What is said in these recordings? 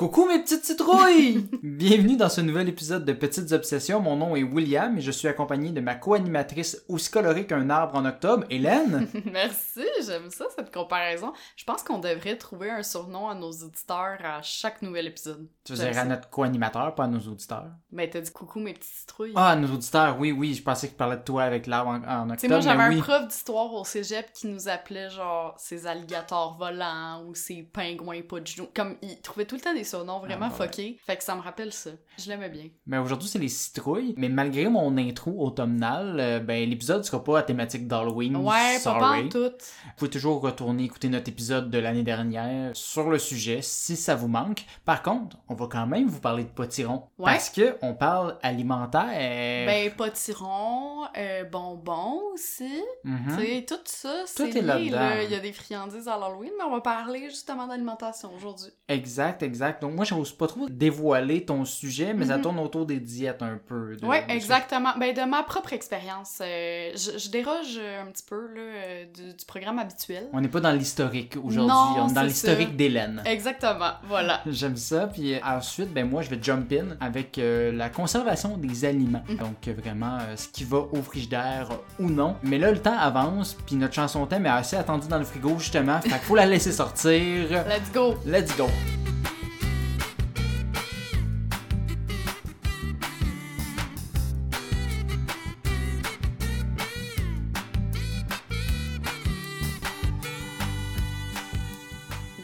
Coucou mes petites citrouilles! Bienvenue dans ce nouvel épisode de Petites Obsessions. Mon nom est William et je suis accompagné de ma co-animatrice aussi colorée qu'un arbre en octobre, Hélène. Merci, j'aime ça cette comparaison. Je pense qu'on devrait trouver un surnom à nos auditeurs à chaque nouvel épisode. Tu veux dire à notre co-animateur, pas à nos auditeurs? Ben t'as dit coucou mes petites citrouilles. Ah, à nos auditeurs, oui, oui, je pensais que tu parlais de toi avec l'arbre en, en octobre. Tu sais, moi j'avais un oui. prof d'histoire au cégep qui nous appelait genre ces alligators volants ou ces pingouins pas de genoux. Comme il trouvait tout le temps des surnoms vraiment Ah, fuckés. Fait que ça me rappelle ça. Je l'aimais bien. Mais aujourd'hui, c'est les citrouilles. Mais malgré mon intro automnale, euh, ben l'épisode sera pas à thématique d'Halloween. Ouais, pas sorry. en tout. Vous pouvez toujours retourner écouter notre épisode de l'année dernière sur le sujet si ça vous manque. Par contre, on va quand même vous parler de potiron. Ouais. Parce que on parle alimentaire. Ben, potiron, euh, bonbons aussi. Tu sais, tout ça, c'est Tout est lié, là-dedans. là. Il y a des friandises à l'Halloween, mais on va parler justement d'alimentation aujourd'hui. Exact, exact. Donc moi, j'ose pas trop dévoiler ton sujet, mais ça Mhm. tourne autour des diètes un peu. de- exactement. Ben, de ma propre expérience, euh, je, je déroge un petit peu là, euh, du, du programme habituel. On n'est pas dans l'historique aujourd'hui, on est dans l'historique d'Hélène. Exactement, voilà. J'aime ça. Puis euh, ensuite, ben moi, je vais jump in avec euh, la conservation des aliments. Mhm. Donc euh, vraiment, euh, ce qui va au frigidaire ou non. Mais là, le temps avance, puis notre chanson thème est assez attendue dans le frigo justement. Fait qu'il faut la laisser sortir. Let's go! Let's go.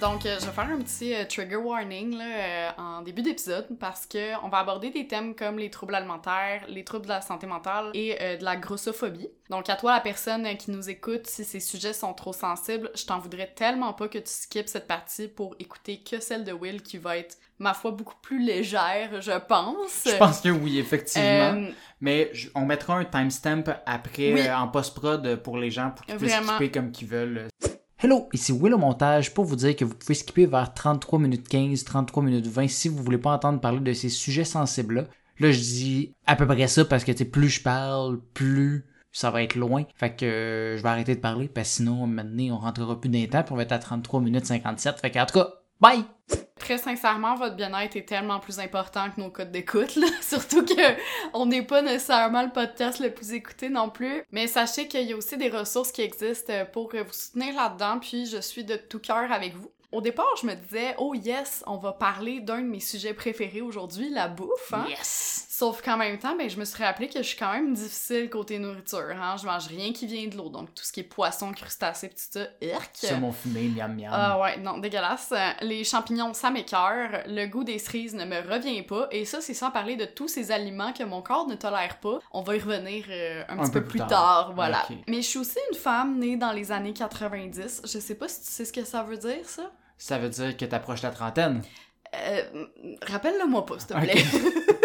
Donc, euh, je vais faire un petit euh, trigger warning là, euh, en début d'épisode parce que on va aborder des thèmes comme les troubles alimentaires, les troubles de la santé mentale et euh, de la grossophobie. Donc, à toi, la personne qui nous écoute, si ces sujets sont trop sensibles, je t'en voudrais tellement pas que tu skippes cette partie pour écouter que celle de Will qui va être, ma foi, beaucoup plus légère, je pense. Je pense que oui, effectivement. Euh, Mais on mettra un timestamp après Oui. euh, en post-prod pour les gens pour qu'ils puissent skipper comme qu'ils veulent. Hello, ici Will au montage pour vous dire que vous pouvez skipper vers 33 minutes 15, 33 minutes 20 si vous voulez pas entendre parler de ces sujets sensibles-là. Là, je dis à peu près ça parce que plus je parle, plus ça va être loin. Fait que euh, je vais arrêter de parler parce que sinon, maintenant, on rentrera plus les temps puis on va être à 33 minutes 57. Fait que, en tout cas, bye! Très sincèrement, votre bien-être est tellement plus important que nos codes d'écoute, là. Surtout que on n'est pas nécessairement le podcast le plus écouté non plus. Mais sachez qu'il y a aussi des ressources qui existent pour vous soutenir là-dedans, puis je suis de tout cœur avec vous. Au départ, je me disais, oh yes, on va parler d'un de mes sujets préférés aujourd'hui, la bouffe, hein? Yes! Sauf qu'en même temps, ben, je me suis rappelé que je suis quand même difficile côté nourriture, hein. Je mange rien qui vient de l'eau, donc tout ce qui est poisson, crustacés, tout ça, irk. Ça, mon fumé, miam miam. Ah ouais, non, dégueulasse. Les champignons, ça m'écœure. Le goût des cerises ne me revient pas. Et ça, c'est sans parler de tous ces aliments que mon corps ne tolère pas. On va y revenir euh, un, Un petit peu peu plus tard. tard, voilà. Mais je suis aussi une femme née dans les années 90. Je sais pas si tu sais ce que ça veut dire, ça. Ça veut dire que t'approches la trentaine. Euh, Rappelle-le-moi pas, s'il te plaît.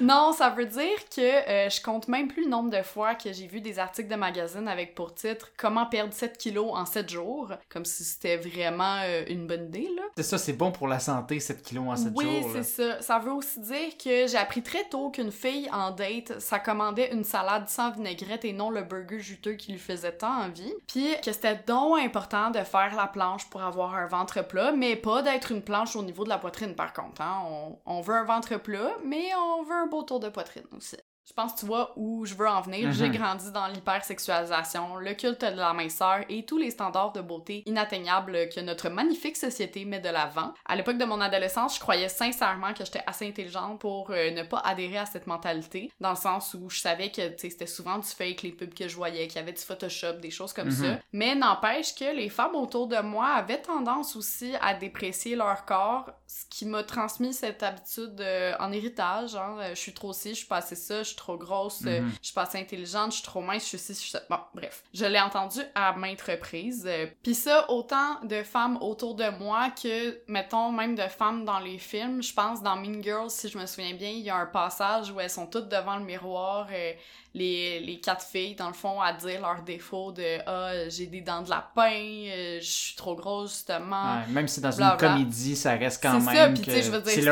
non, ça veut dire que euh, je compte même plus le nombre de fois que j'ai vu des articles de magazine avec pour titre Comment perdre 7 kilos en 7 jours, comme si c'était vraiment euh, une bonne idée, là. C'est ça, c'est bon pour la santé, 7 kilos en 7 oui, jours. là. c'est ça. Ça veut aussi dire que j'ai appris très tôt qu'une fille en date, ça commandait une salade sans vinaigrette et non le burger juteux qui lui faisait tant envie. Puis que c'était donc important de faire la planche pour avoir un ventre plat, mais pas d'être une planche au niveau de la poitrine par contre. Hein. On, on veut un ventre plat, mais on veut un beau tour de poitrine aussi. Je pense que tu vois où je veux en venir. Mhm. J'ai grandi dans l'hypersexualisation, le culte de la minceur et tous les standards de beauté inatteignables que notre magnifique société met de l'avant. À l'époque de mon adolescence, je croyais sincèrement que j'étais assez intelligente pour euh, ne pas adhérer à cette mentalité, dans le sens où je savais que c'était souvent du fake, les pubs que je voyais, qu'il y avait du Photoshop, des choses comme Mhm. ça. Mais n'empêche que les femmes autour de moi avaient tendance aussi à déprécier leur corps, ce qui m'a transmis cette habitude euh, en héritage. Hein. Euh, Je suis trop ci, je suis pas assez ça, je suis trop grosse, euh, Mhm. je suis pas assez intelligente, je suis trop mince, je suis ci, je suis ça. Bon, bref. Je l'ai entendu à maintes reprises. Euh, Puis ça, autant de femmes autour de moi que, mettons, même de femmes dans les films. Je pense dans Mean Girls, si je me souviens bien, il y a un passage où elles sont toutes devant le miroir, euh, les, les quatre filles, dans le fond, à dire leurs défauts de « Ah, j'ai des dents de lapin, euh, je suis trop grosse, justement. Ouais, même si dans Bla, une bla. comédie, ça reste quand même c'est un-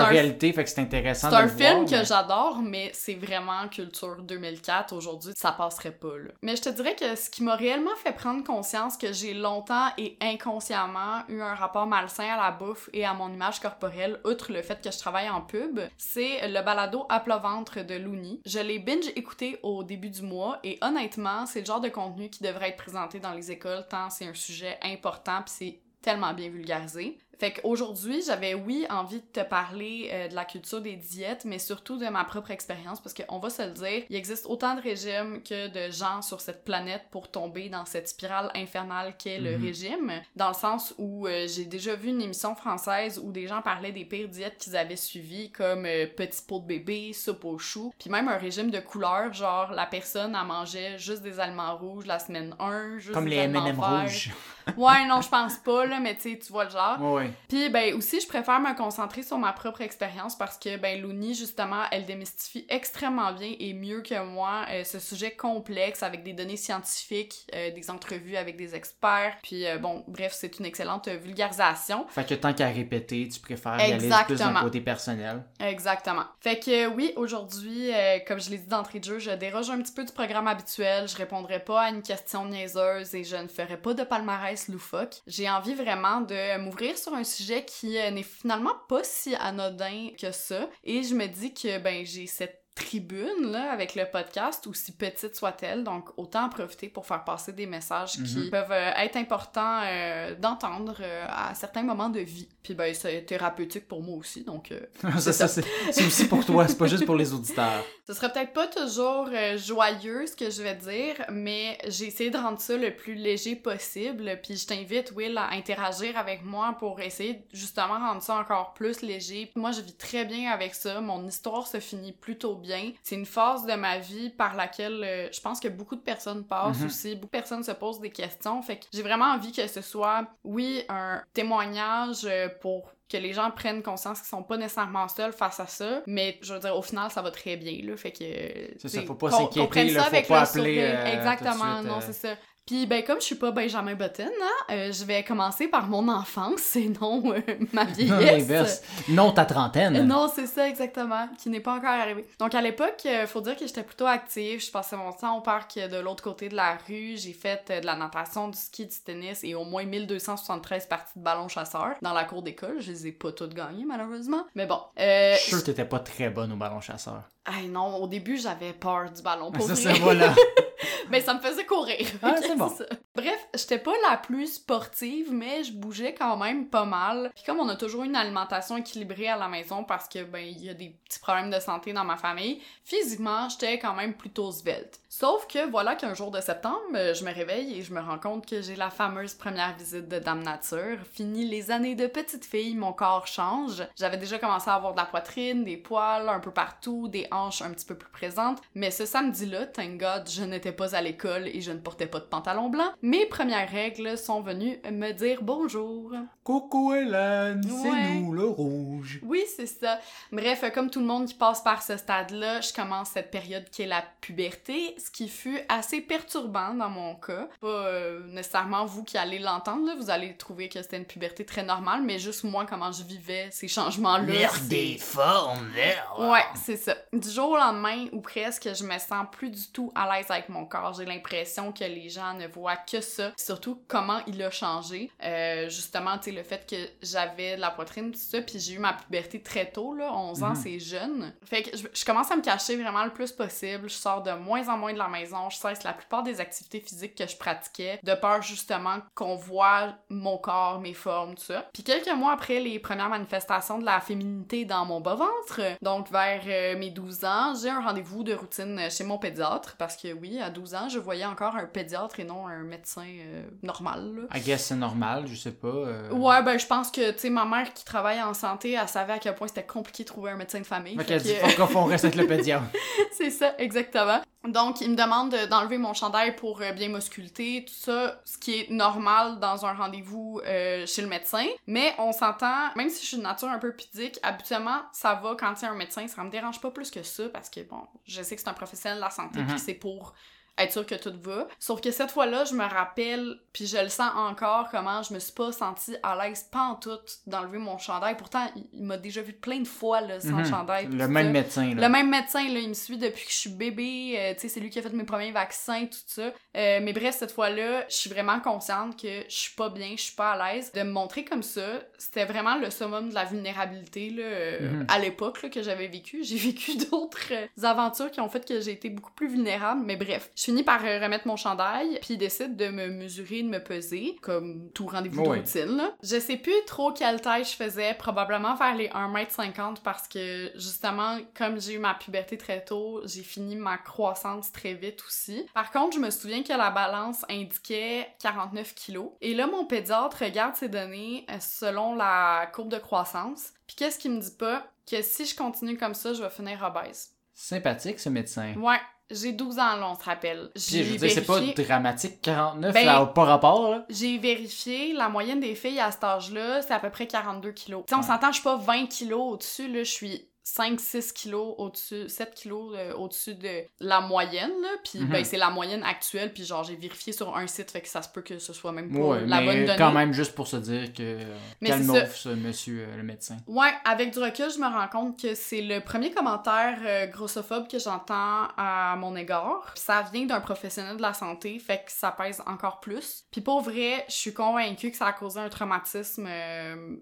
réalité, fait que c'est intéressant C'est un film voir, que mais- j'adore, mais c'est vraiment culture 2004. Aujourd'hui, ça passerait pas, là. Mais je te dirais que ce qui m'a réellement fait prendre conscience que j'ai longtemps et inconsciemment eu un rapport malsain à la bouffe et à mon image corporelle, outre le fait que je travaille en pub, c'est le balado à plat ventre de Looney. Je l'ai binge écouté au début du mois et honnêtement, c'est le genre de contenu qui devrait être présenté dans les écoles tant c'est un sujet important puis c'est tellement bien vulgarisé. Fait qu'aujourd'hui, j'avais oui envie de te parler euh, de la culture des diètes, mais surtout de ma propre expérience, parce qu'on va se le dire, il existe autant de régimes que de gens sur cette planète pour tomber dans cette spirale infernale qu'est le Mhm. régime, dans le sens où euh, j'ai déjà vu une émission française où des gens parlaient des pires diètes qu'ils avaient suivies, comme euh, petit pot de bébé, soupe aux choux, puis même un régime de couleur, genre la personne elle mangeait juste des aliments rouges la semaine 1, juste Comme des les M&M rouges. Ouais, non, je pense pas, là, mais tu sais, tu vois le genre. Ouais, ouais. Puis ben aussi je préfère me concentrer sur ma propre expérience parce que ben Looney justement elle démystifie extrêmement bien et mieux que moi euh, ce sujet complexe avec des données scientifiques, euh, des entrevues avec des experts, puis euh, bon bref c'est une excellente vulgarisation. Fait que tant qu'à répéter, tu préfères y aller plus d'un Exactement. côté personnel. Exactement. Fait que oui, aujourd'hui, comme je l'ai dit d'entrée de jeu, je déroge un petit peu du programme habituel, je répondrai pas à une question niaiseuse et je ne ferai pas de palmarès loufoque. J'ai envie vraiment de m'ouvrir sur un sujet qui euh, n'est finalement pas si anodin que ça. Et je me dis que ben j'ai cette tribune là avec le podcast aussi petite soit-elle donc autant en profiter pour faire passer des messages qui Mhm. peuvent euh, être importants euh, d'entendre euh, à certains moments de vie puis ben c'est thérapeutique pour moi aussi donc ça, ça, c'est aussi pour toi, c'est pas juste pour les auditeurs. ce sera peut-être pas toujours joyeux ce que je vais dire, mais j'ai essayé de rendre ça le plus léger possible. Puis je t'invite, Will, à interagir avec moi pour essayer de justement rendre ça encore plus léger. Moi, je vis très bien avec ça. Mon histoire se finit plutôt bien. C'est une phase de ma vie par laquelle euh, je pense que beaucoup de personnes passent Mhm. aussi. Beaucoup de personnes se posent des questions. Fait que j'ai vraiment envie que ce soit, oui, un témoignage euh, pour que les gens prennent conscience qu'ils sont pas nécessairement seuls face à ça, mais je veux dire, au final, ça va très bien, là, fait que... C'est ça, faut pas s'inquiéter, faut pas le appeler, euh, Exactement, suite, non, euh, c'est ça. Puis, ben, comme je suis pas Benjamin Button, hein, euh, je vais commencer par mon enfance et non euh, ma vieillesse. Non, ta trentaine. Euh, Non, c'est ça exactement, qui n'est pas encore arrivé. Donc à l'époque, euh, faut dire que j'étais plutôt active. Je passais mon temps au parc de l'autre côté de la rue. J'ai fait de la natation, du ski, du tennis et au moins 1273 parties de ballon chasseur dans la cour d'école. Je les ai pas toutes gagnées malheureusement. Mais bon, Je suis sûr que t'étais pas très bonne au ballon chasseur. Hey, non, au début j'avais peur du ballon. Pour Ça, voilà. mais ça me faisait courir. Ah, c'est bon. ça. Bref, j'étais pas la plus sportive, mais je bougeais quand même pas mal. Puis comme on a toujours une alimentation équilibrée à la maison parce que ben il y a des petits problèmes de santé dans ma famille, physiquement, j'étais quand même plutôt svelte. Sauf que voilà qu'un jour de septembre, euh, je me réveille et je me rends compte que j'ai la fameuse première visite de Dame Nature. Fini les années de petite fille, mon corps change. J'avais déjà commencé à avoir de la poitrine, des poils un peu partout, des hanches un petit peu plus présentes. Mais ce samedi-là, thank God, je n'étais pas à l'école et je ne portais pas de pantalon blanc. Mes premières règles sont venues me dire bonjour. Coucou Hélène, c'est nous le rouge. Oui, c'est ça. Bref, comme tout le monde qui passe par ce stade-là, je commence cette période qui est la puberté, ce qui fut assez perturbant dans mon cas. Pas euh, nécessairement vous qui allez l'entendre, là, vous allez trouver que c'était une puberté très normale, mais juste moi, comment je vivais ces changements-là. c'est- formes, Ouais, c'est ça. Du jour au lendemain, ou presque, je me sens plus du tout à l'aise avec mon corps. J'ai l'impression que les gens ne voient que ça. Surtout comment il a changé. Euh, justement, tu sais, le fait que j'avais de la poitrine, tout ça, puis j'ai eu ma puberté très tôt, là, 11 ans, Mhm. c'est jeune. Fait que je, je commence à me cacher vraiment le plus possible. Je sors de moins en moins de la maison. Je cesse la plupart des activités physiques que je pratiquais, de peur justement qu'on voit mon corps, mes formes, tout ça. Puis quelques mois après les premières manifestations de la féminité dans mon bas-ventre, donc vers euh, mes 12 ans, j'ai un rendez-vous de routine chez mon pédiatre parce que oui, à 12 ans, je voyais encore un pédiatre et non un médecin euh, normal. Là. I guess c'est normal, je sais pas. euh. Ouais, ben je pense que, tu sais, ma mère qui travaille en santé, elle savait à quel point c'était compliqué de trouver un médecin de famille. Fait fait qu'elle dit, que- reste avec le pédiatre. c'est ça, exactement. Donc, il me demande de- d'enlever mon chandail pour euh, bien m'ausculter, tout ça, ce qui est normal dans un rendez-vous euh, chez le médecin. Mais on s'entend, même si je suis de nature un peu pudique, habituellement, ça va quand il y a un médecin, ça me dérange pas plus que ça, parce que, bon, je sais que c'est un professionnel de la santé, Mhm. puis c'est pour être sûr que tout va. Sauf que cette fois-là, je me rappelle, puis je le sens encore, comment je me suis pas sentie à l'aise pas en tout d'enlever mon chandail. Pourtant, il, m'a déjà vu plein de fois, là, sans Mhm. chandail. Le même ça. médecin, là. Le même médecin, là, il me suit depuis que je suis bébé. euh, tu sais, c'est lui qui a fait mes premiers vaccins, tout ça. Euh, mais bref, cette fois-là, je suis vraiment consciente que je suis pas bien, je suis pas à l'aise. De me montrer comme ça, c'était vraiment le summum de la vulnérabilité, là, euh, Mhm. à l'époque, que j'avais vécu. J'ai vécu d'autres aventures qui ont fait que j'ai été beaucoup plus vulnérable. Mais bref, je finis par euh, remettre mon chandail, puis il décide de me mesurer, de me peser, comme tout rendez-vous de routine, là. Je sais plus trop quelle taille je faisais, probablement vers les 1m50 parce que, justement, comme j'ai eu ma puberté très tôt, j'ai fini ma croissance très vite aussi. Par contre, je me souviens que la balance indiquait 49 kilos. Et là, mon pédiatre regarde ces données euh, selon la courbe de croissance. Puis qu'est-ce qu'il me dit pas? Que si je continue comme ça, je vais finir obèse. Sympathique, ce médecin. Ouais, j'ai 12 ans, là, on se rappelle. Puis, je veux dire, c'est pas vérifié- dramatique, 49, Ben- a pas rapport, là. J'ai vérifié, la moyenne des filles à cet âge-là, c'est à peu près 42 kilos. Tu on s'entend, je suis pas 20 kilos au-dessus, là, je suis 5-6 kilos au-dessus, 7 kilos euh, au-dessus de la moyenne, là. Puis, Mhm. ben, c'est la moyenne actuelle, puis genre, j'ai vérifié sur un site, fait que ça se peut que ce soit même pas Ouais, la mais bonne donnée. quand même, juste pour se dire que. Mais calme-off, ce monsieur, euh, le médecin. Ouais, avec du recul, je me rends compte que c'est le premier commentaire euh, grossophobe que j'entends à mon égard. Ça vient d'un professionnel de la santé, fait que ça pèse encore plus. Puis pour vrai, je suis convaincue que ça a causé un traumatisme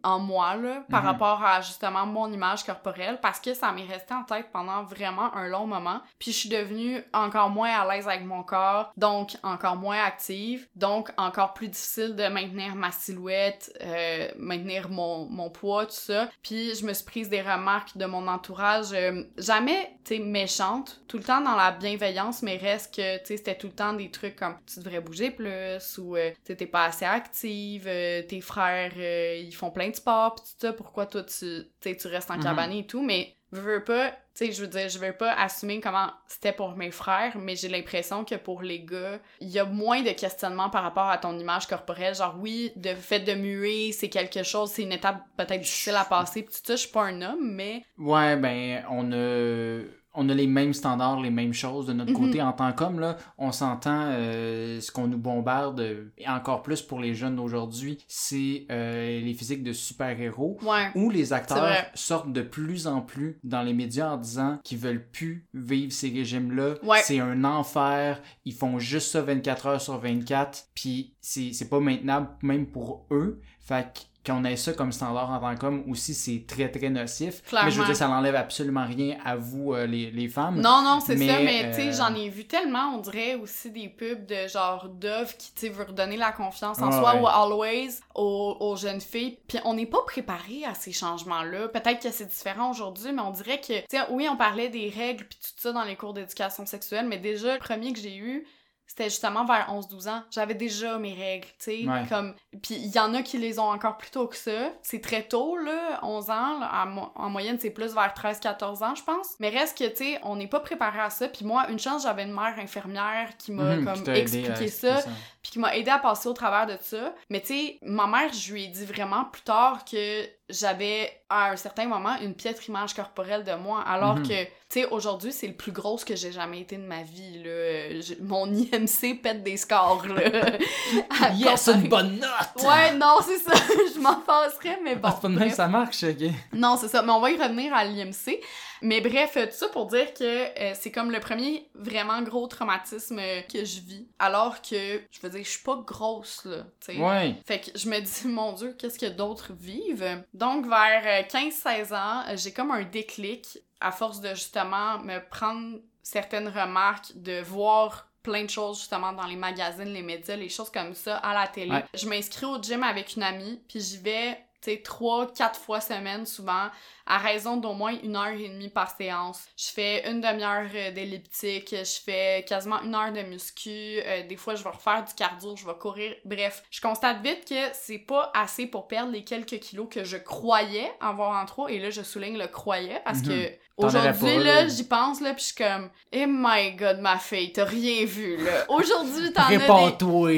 en moi, là, par Mhm. rapport à justement mon image corporelle, parce que ça m'est resté en tête pendant vraiment un long moment. Puis je suis devenue encore moins à l'aise avec mon corps, donc encore moins active, donc encore plus difficile de maintenir ma silhouette, euh, maintenir mon, mon poids, tout ça. Puis je me suis prise des remarques de mon entourage, euh, jamais, tu sais, méchantes, tout le temps dans la bienveillance, mais reste que, tu sais, c'était tout le temps des trucs comme tu devrais bouger plus, ou euh, tu t'es pas assez active, euh, tes frères, euh, ils font plein de sport, pis tout ça, pourquoi toi tu, tu sais, tu restes en Mhm. cabane et tout, mais veux pas, tu sais, je veux dire, je veux pas assumer comment c'était pour mes frères, mais j'ai l'impression que pour les gars, il y a moins de questionnements par rapport à ton image corporelle. Genre, oui, le fait de muer, c'est quelque chose, c'est une étape peut-être difficile à passer, pis tout ça, je suis pas un homme, mais Ouais, ben, on a, on a les mêmes standards, les mêmes choses de notre Mhm. côté en tant qu'homme, là. On s'entend, euh, ce qu'on nous bombarde, et encore plus pour les jeunes d'aujourd'hui, c'est euh, les physiques de super-héros. ouais. Où les acteurs sortent de plus en plus dans les médias en disant qu'ils veulent plus vivre ces régimes-là. Ouais. C'est un enfer. Ils font juste ça 24 heures sur 24. Puis c'est c'est pas maintenable même pour eux. Fait que qu'on ait ça comme standard en tant qu'homme aussi, c'est très très nocif. Clairement. Mais je veux dire, ça n'enlève absolument rien à vous, euh, les, les femmes. Non, non, c'est ça, mais tu sais, euh, j'en ai vu tellement, on dirait aussi des pubs de genre Dove qui, tu sais, veut redonner la confiance en Ouais, soi ouais. ou Always aux, aux jeunes filles. Puis on n'est pas préparé à ces changements-là. Peut-être que c'est différent aujourd'hui, mais on dirait que, tu sais, oui, on parlait des règles puis tout ça dans les cours d'éducation sexuelle, mais déjà, le premier que j'ai eu, c'était justement vers 11-12 ans. J'avais déjà mes règles, tu sais, Ouais. comme... Puis il y en a qui les ont encore plus tôt que ça. C'est très tôt, là, 11 ans. là. À mo- en moyenne, c'est plus vers 13-14 ans, je pense. Mais reste que, tu sais, on n'est pas préparé à ça. Puis moi, une chance, j'avais une mère infirmière qui m'a Mhm, comme aidé expliqué ça, puis qui m'a aidé à passer au travers de ça. Mais tu sais, ma mère, je lui ai dit vraiment plus tard que j'avais à un certain moment une piètre image corporelle de moi, alors Mhm. que, tu sais, aujourd'hui, c'est le plus gros que j'ai jamais été de ma vie, là. Je- mon IMC pète des scores, là. Yes, comparer- une bonne note! Ouais, non, c'est ça. je m'en passerais, mais bon. Ah, c'est pas de même ça marche, ok. Non, c'est ça. Mais on va y revenir à l'IMC. Mais bref, euh, tout ça pour dire que euh, c'est comme le premier vraiment gros traumatisme euh, que je vis. Alors que, je veux dire, je suis pas grosse, là, tu sais. Ouais. Fait que je me dis, mon Dieu, qu'est-ce que d'autres vivent? Donc, vers euh, 15-16 ans, j'ai comme un déclic à force de justement me prendre certaines remarques, de voir plein de choses justement dans les magazines, les médias, les choses comme ça à la télé. Ouais. Je m'inscris au gym avec une amie, puis j'y vais tu trois, quatre fois semaine souvent, à raison d'au moins une heure et demie par séance. Je fais une demi-heure euh, d'elliptique, je fais quasiment une heure de muscu, euh, des fois je vais refaire du cardio, je vais courir, bref. Je constate vite que c'est pas assez pour perdre les quelques kilos que je croyais avoir en trop, et là je souligne le croyais parce que Mhm. Aujourd'hui, là, j'y pense, là, pis je suis comme, eh my god, ma fille, t'as rien vu, là. Aujourd'hui, t'en as des...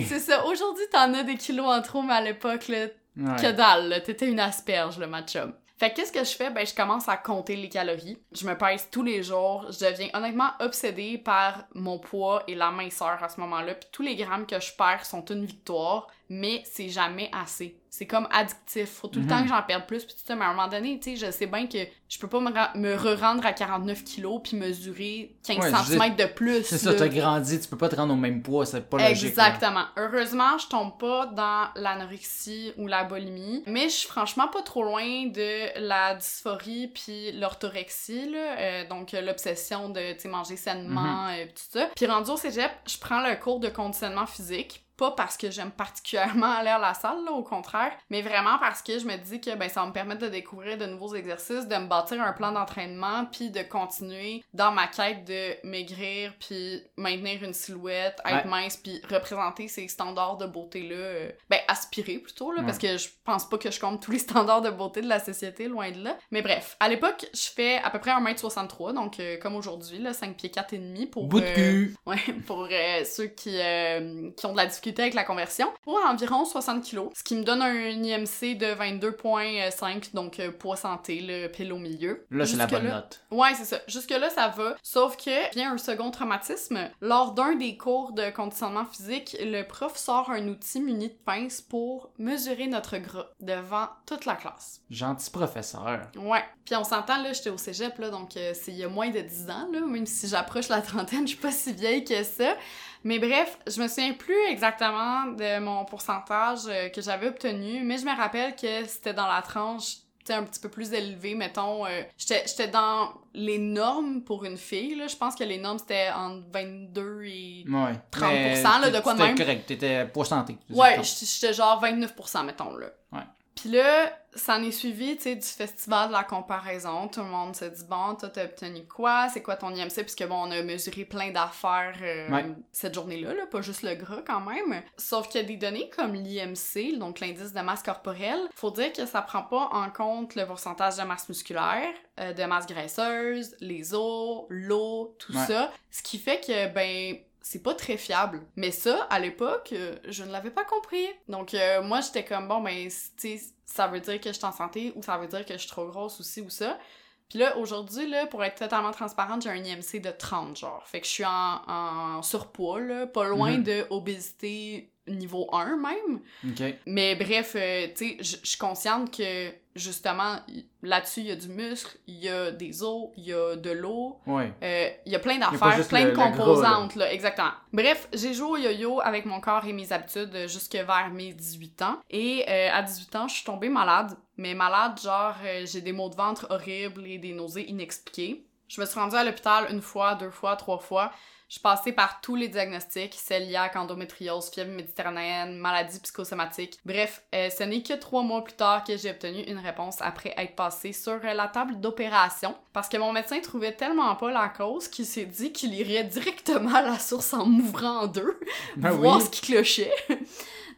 C'est ça, aujourd'hui, t'en as des kilos en trop, mais à l'époque, là, Que dalle. T'étais une asperge, là, ma chum. Fait que qu'est-ce que je fais? Ben, je commence à compter les calories. Je me pèse tous les jours. Je deviens honnêtement obsédée par mon poids et la minceur à ce moment-là. Puis tous les grammes que je perds sont une victoire, mais c'est jamais assez. C'est comme addictif. Faut tout le Mhm. temps que j'en perde plus. Puis tu sais, mais à un moment donné, tu sais, je sais bien que je peux pas me, me re-rendre à 49 kilos puis mesurer 15 Ouais, je cm de plus. C'est ça, t'as grandi, tu peux pas te rendre au même poids, c'est pas logique. là. Exactement. Heureusement, je tombe pas dans l'anorexie ou la bulimie, mais je suis franchement pas trop loin de la dysphorie puis l'orthorexie, là, euh, donc euh, l'obsession de tu sais, manger sainement et tout ça. Puis rendu au cégep, je prends le cours de conditionnement physique. Pas parce que j'aime particulièrement aller à la salle, là, au contraire, mais vraiment parce que je me dis que ben, ça va me permettre de découvrir de nouveaux exercices, de me bâtir un plan d'entraînement, puis de continuer dans ma quête de maigrir, puis maintenir une silhouette, être mince, puis représenter ces standards de beauté-là. euh, ben, aspirer plutôt, là, Ouais. parce que je pense pas que je compte tous les standards de beauté de la société, loin de là. Mais bref, à l'époque, je fais à peu près 1m63, donc euh, comme aujourd'hui, là, 5 pieds 4 et demi pour... Bout de euh, cul. Ouais, pour euh, ceux qui, qui ont de la difficulté avec la conversion, pour environ 60 kilos, ce qui me donne un IMC de 22.5, donc euh, poids santé, le pile au milieu. Là, c'est la bonne note. Ouais, c'est ça. Jusque-là, ça va. Sauf que vient un second traumatisme. Lors d'un des cours de conditionnement physique, le prof sort un outil muni de pince pour mesurer notre gras devant toute la classe. Gentil professeur. Ouais. Puis on s'entend, là, j'étais au cégep, là, donc euh, c'est il y a moins de 10 ans, là, même si j'approche la trentaine, je suis pas si vieille que ça. Mais bref, je me souviens plus exactement de mon pourcentage euh, que j'avais obtenu, mais je me rappelle que c'était dans la tranche un petit peu plus élevée, mettons. euh, j'étais dans les normes pour une fille, là. Je pense que les normes, c'était entre 22 et... Ouais. 30%, Mais là, de quoi de même. correct, t'étais poids santé. Ouais, j'étais j'étais genre 29%, mettons, là. Ouais. Puis là, ça en est suivi, tu sais, du festival de la comparaison. Tout le monde se dit, bon, toi, t'as obtenu quoi? C'est quoi ton IMC? Puisque, bon, on a mesuré plein d'affaires euh, Ouais. cette journée-là, là, pas juste le gras quand même. Sauf qu'il y a des données comme l'IMC, donc l'indice de masse corporelle. Faut dire que ça prend pas en compte le pourcentage de masse musculaire, euh, de masse graisseuse, les os, l'eau, tout Ouais. ça. Ce qui fait que, ben, c'est pas très fiable. Mais ça, à l'époque, euh, je ne l'avais pas compris. Donc, euh, moi, j'étais comme, bon, ben, tu sais, ça veut dire que je suis en santé ou ça veut dire que je suis trop grosse aussi ou ça. Puis là, aujourd'hui, là, pour être totalement transparente, j'ai un IMC de 30, genre. Fait que je suis en, en surpoids, là, pas loin Mhm. de obésité niveau 1 même. Mais bref, euh, tu sais, je suis consciente que, justement, là-dessus, il y a du muscle, il y a des os, il y a de l'eau, Ouais. euh, Il y a plein d'affaires, plein le- de composantes, là. exactement. Bref, j'ai joué au yo-yo avec mon corps et mes habitudes euh, jusque vers mes 18 ans. Et euh, à 18 ans, je suis tombée malade. Mais malade, genre, j'ai des maux de ventre horribles et des nausées inexpliquées. Je me suis rendue à l'hôpital une fois, deux fois, trois fois. Je suis passée par tous les diagnostics, cœliaque, endométriose, fièvre méditerranéenne, maladie psychosomatique. Bref, euh, ce n'est que trois mois plus tard que j'ai obtenu une réponse après être passée sur euh, la table d'opération. Parce que mon médecin trouvait tellement pas la cause qu'il s'est dit qu'il irait directement à la source en m'ouvrant en deux, Ben voir oui. ce qui clochait.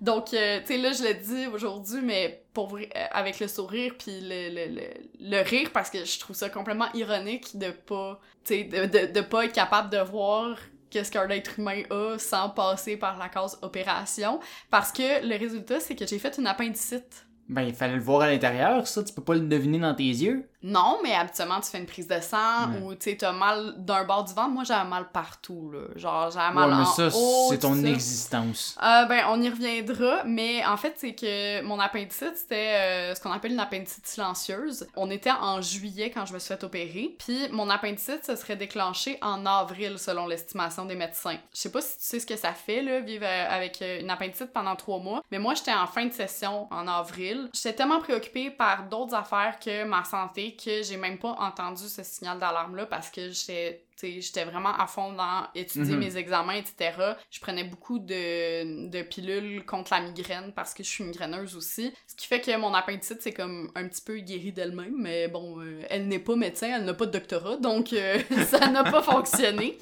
Donc, euh, tu sais, là, je le dis aujourd'hui, mais pour euh, avec le sourire puis le, le, le, le rire, parce que je trouve ça complètement ironique de pas, tu sais, de, de, de pas être capable de voir qu'est-ce qu'un être humain a sans passer par la case opération. Parce que le résultat, c'est que j'ai fait une appendicite. Ben, il fallait le voir à l'intérieur, ça, tu peux pas le deviner dans tes yeux. Non, mais habituellement, tu fais une prise de sang Ouais. ou, tu sais, t'as mal d'un bord du ventre. Moi, j'avais mal partout, là. Genre, j'avais Ouais, mal mais en ça, c'est ton ça. existence. Euh, ben, on y reviendra, mais en fait, c'est que mon appendicite, c'était euh, ce qu'on appelle une appendicite silencieuse. On était en juillet quand je me suis fait opérer, puis mon appendicite se serait déclenché en avril, selon l'estimation des médecins. Je sais pas si tu sais ce que ça fait, là, vivre euh, avec une appendicite pendant trois mois, mais moi, j'étais en fin de session en avril. J'étais tellement préoccupée par d'autres affaires que ma santé que j'ai même pas entendu ce signal d'alarme-là parce que j'étais j'étais vraiment à fond dans étudier Mhm. mes examens, etc. Je prenais beaucoup de, de pilules contre la migraine parce que je suis migraineuse aussi. Ce qui fait que mon appendicite, c'est comme un petit peu guéri d'elle-même, mais bon, euh, elle n'est pas médecin, elle n'a pas de doctorat, donc euh, ça n'a pas fonctionné.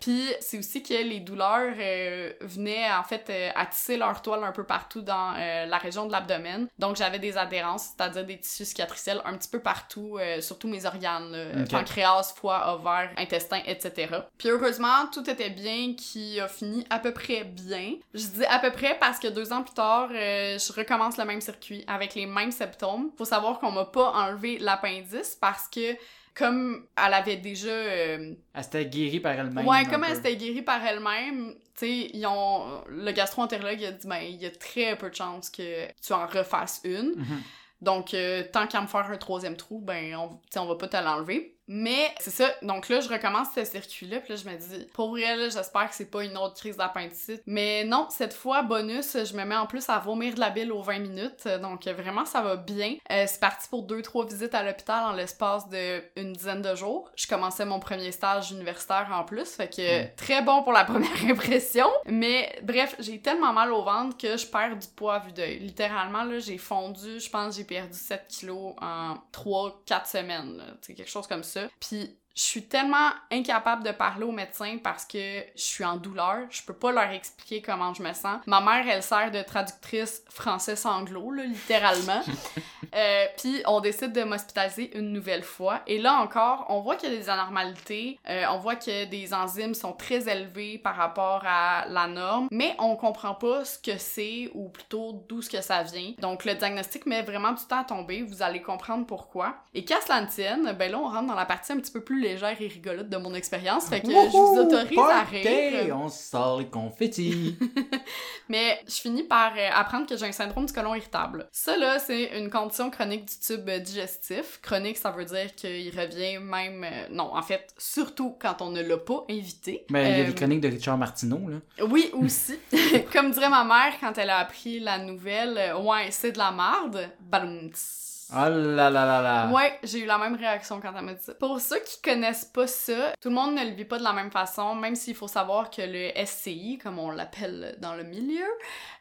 Puis c'est aussi que les douleurs euh, venaient en fait euh, attisser leur toile un peu partout dans euh, la région de l'abdomen. Donc j'avais des adhérences, c'est-à-dire des tissus cicatriciels un petit peu partout, euh, sur tous mes organes, là, pancréas, foie, ovaire, intestin, etc. Puis heureusement, tout était bien, qui a fini à peu près bien. Je dis à peu près parce que deux ans plus tard, je recommence le même circuit avec les mêmes symptômes. Faut savoir qu'on m'a pas enlevé l'appendice parce que comme elle avait déjà euh, Elle s'était guérie par elle-même. Ouais, comme elle s'était guérie par elle-même, tu sais, ils ont le gastro-entérologue a dit ben il y a très peu de chances que tu en refasses une. Mhm. Donc euh, tant qu'à me faire un troisième trou, ben on, tu sais, on va pas te l'enlever. Mais c'est ça, donc là je recommence ce circuit-là, puis là je me dis pour vrai j'espère que c'est pas une autre crise d'appendicite. Mais non, cette fois bonus, je me mets en plus à vomir de la bile aux 20 minutes, donc vraiment ça va bien. Euh, c'est parti pour deux trois visites à l'hôpital en l'espace de une dizaine de jours. Je commençais mon premier stage universitaire en plus, fait que Mm. très bon pour la première impression. Mais bref, j'ai tellement mal au ventre que je perds du poids à vue d'œil. Littéralement là, j'ai fondu, je pense que j'ai perdu 7 kilos en 3-4 semaines, sais, quelque chose comme ça. Puis je suis tellement incapable de parler aux médecins parce que je suis en douleur. Je peux pas leur expliquer comment je me sens. Ma mère, elle sert de traductrice français-sanglo, littéralement. Euh, puis on décide de m'hospitaliser une nouvelle fois. Et là encore, on voit qu'il y a des anormalités. Euh, on voit que des enzymes sont très élevées par rapport à la norme. Mais on comprend pas ce que c'est ou plutôt d'où ce que ça vient. Donc le diagnostic met vraiment du temps à tomber. Vous allez comprendre pourquoi. Et qu'à cela ne tienne, ben là on rentre dans la partie un petit peu plus légère et rigolote de mon expérience. Fait que je vous autorise à Party! rire. On sort les confettis. Mais je finis par euh, apprendre que j'ai un syndrome du côlon irritable. Ça, là, c'est une condition chronique du tube euh, digestif. Chronique, ça veut dire qu'il revient même... euh, non, en fait, surtout quand on ne l'a pas invité. Mais il y a Euh, des chroniques de Richard Martineau, là. Oui, aussi. Comme dirait ma mère quand elle a appris la nouvelle, euh, ouais, c'est de la marde. Baloum, Oh là là là là. Ouais, j'ai eu la même réaction quand elle m'a dit ça. Pour ceux qui connaissent pas ça, tout le monde ne le vit pas de la même façon, même s'il faut savoir que le SCI, comme on l'appelle dans le milieu,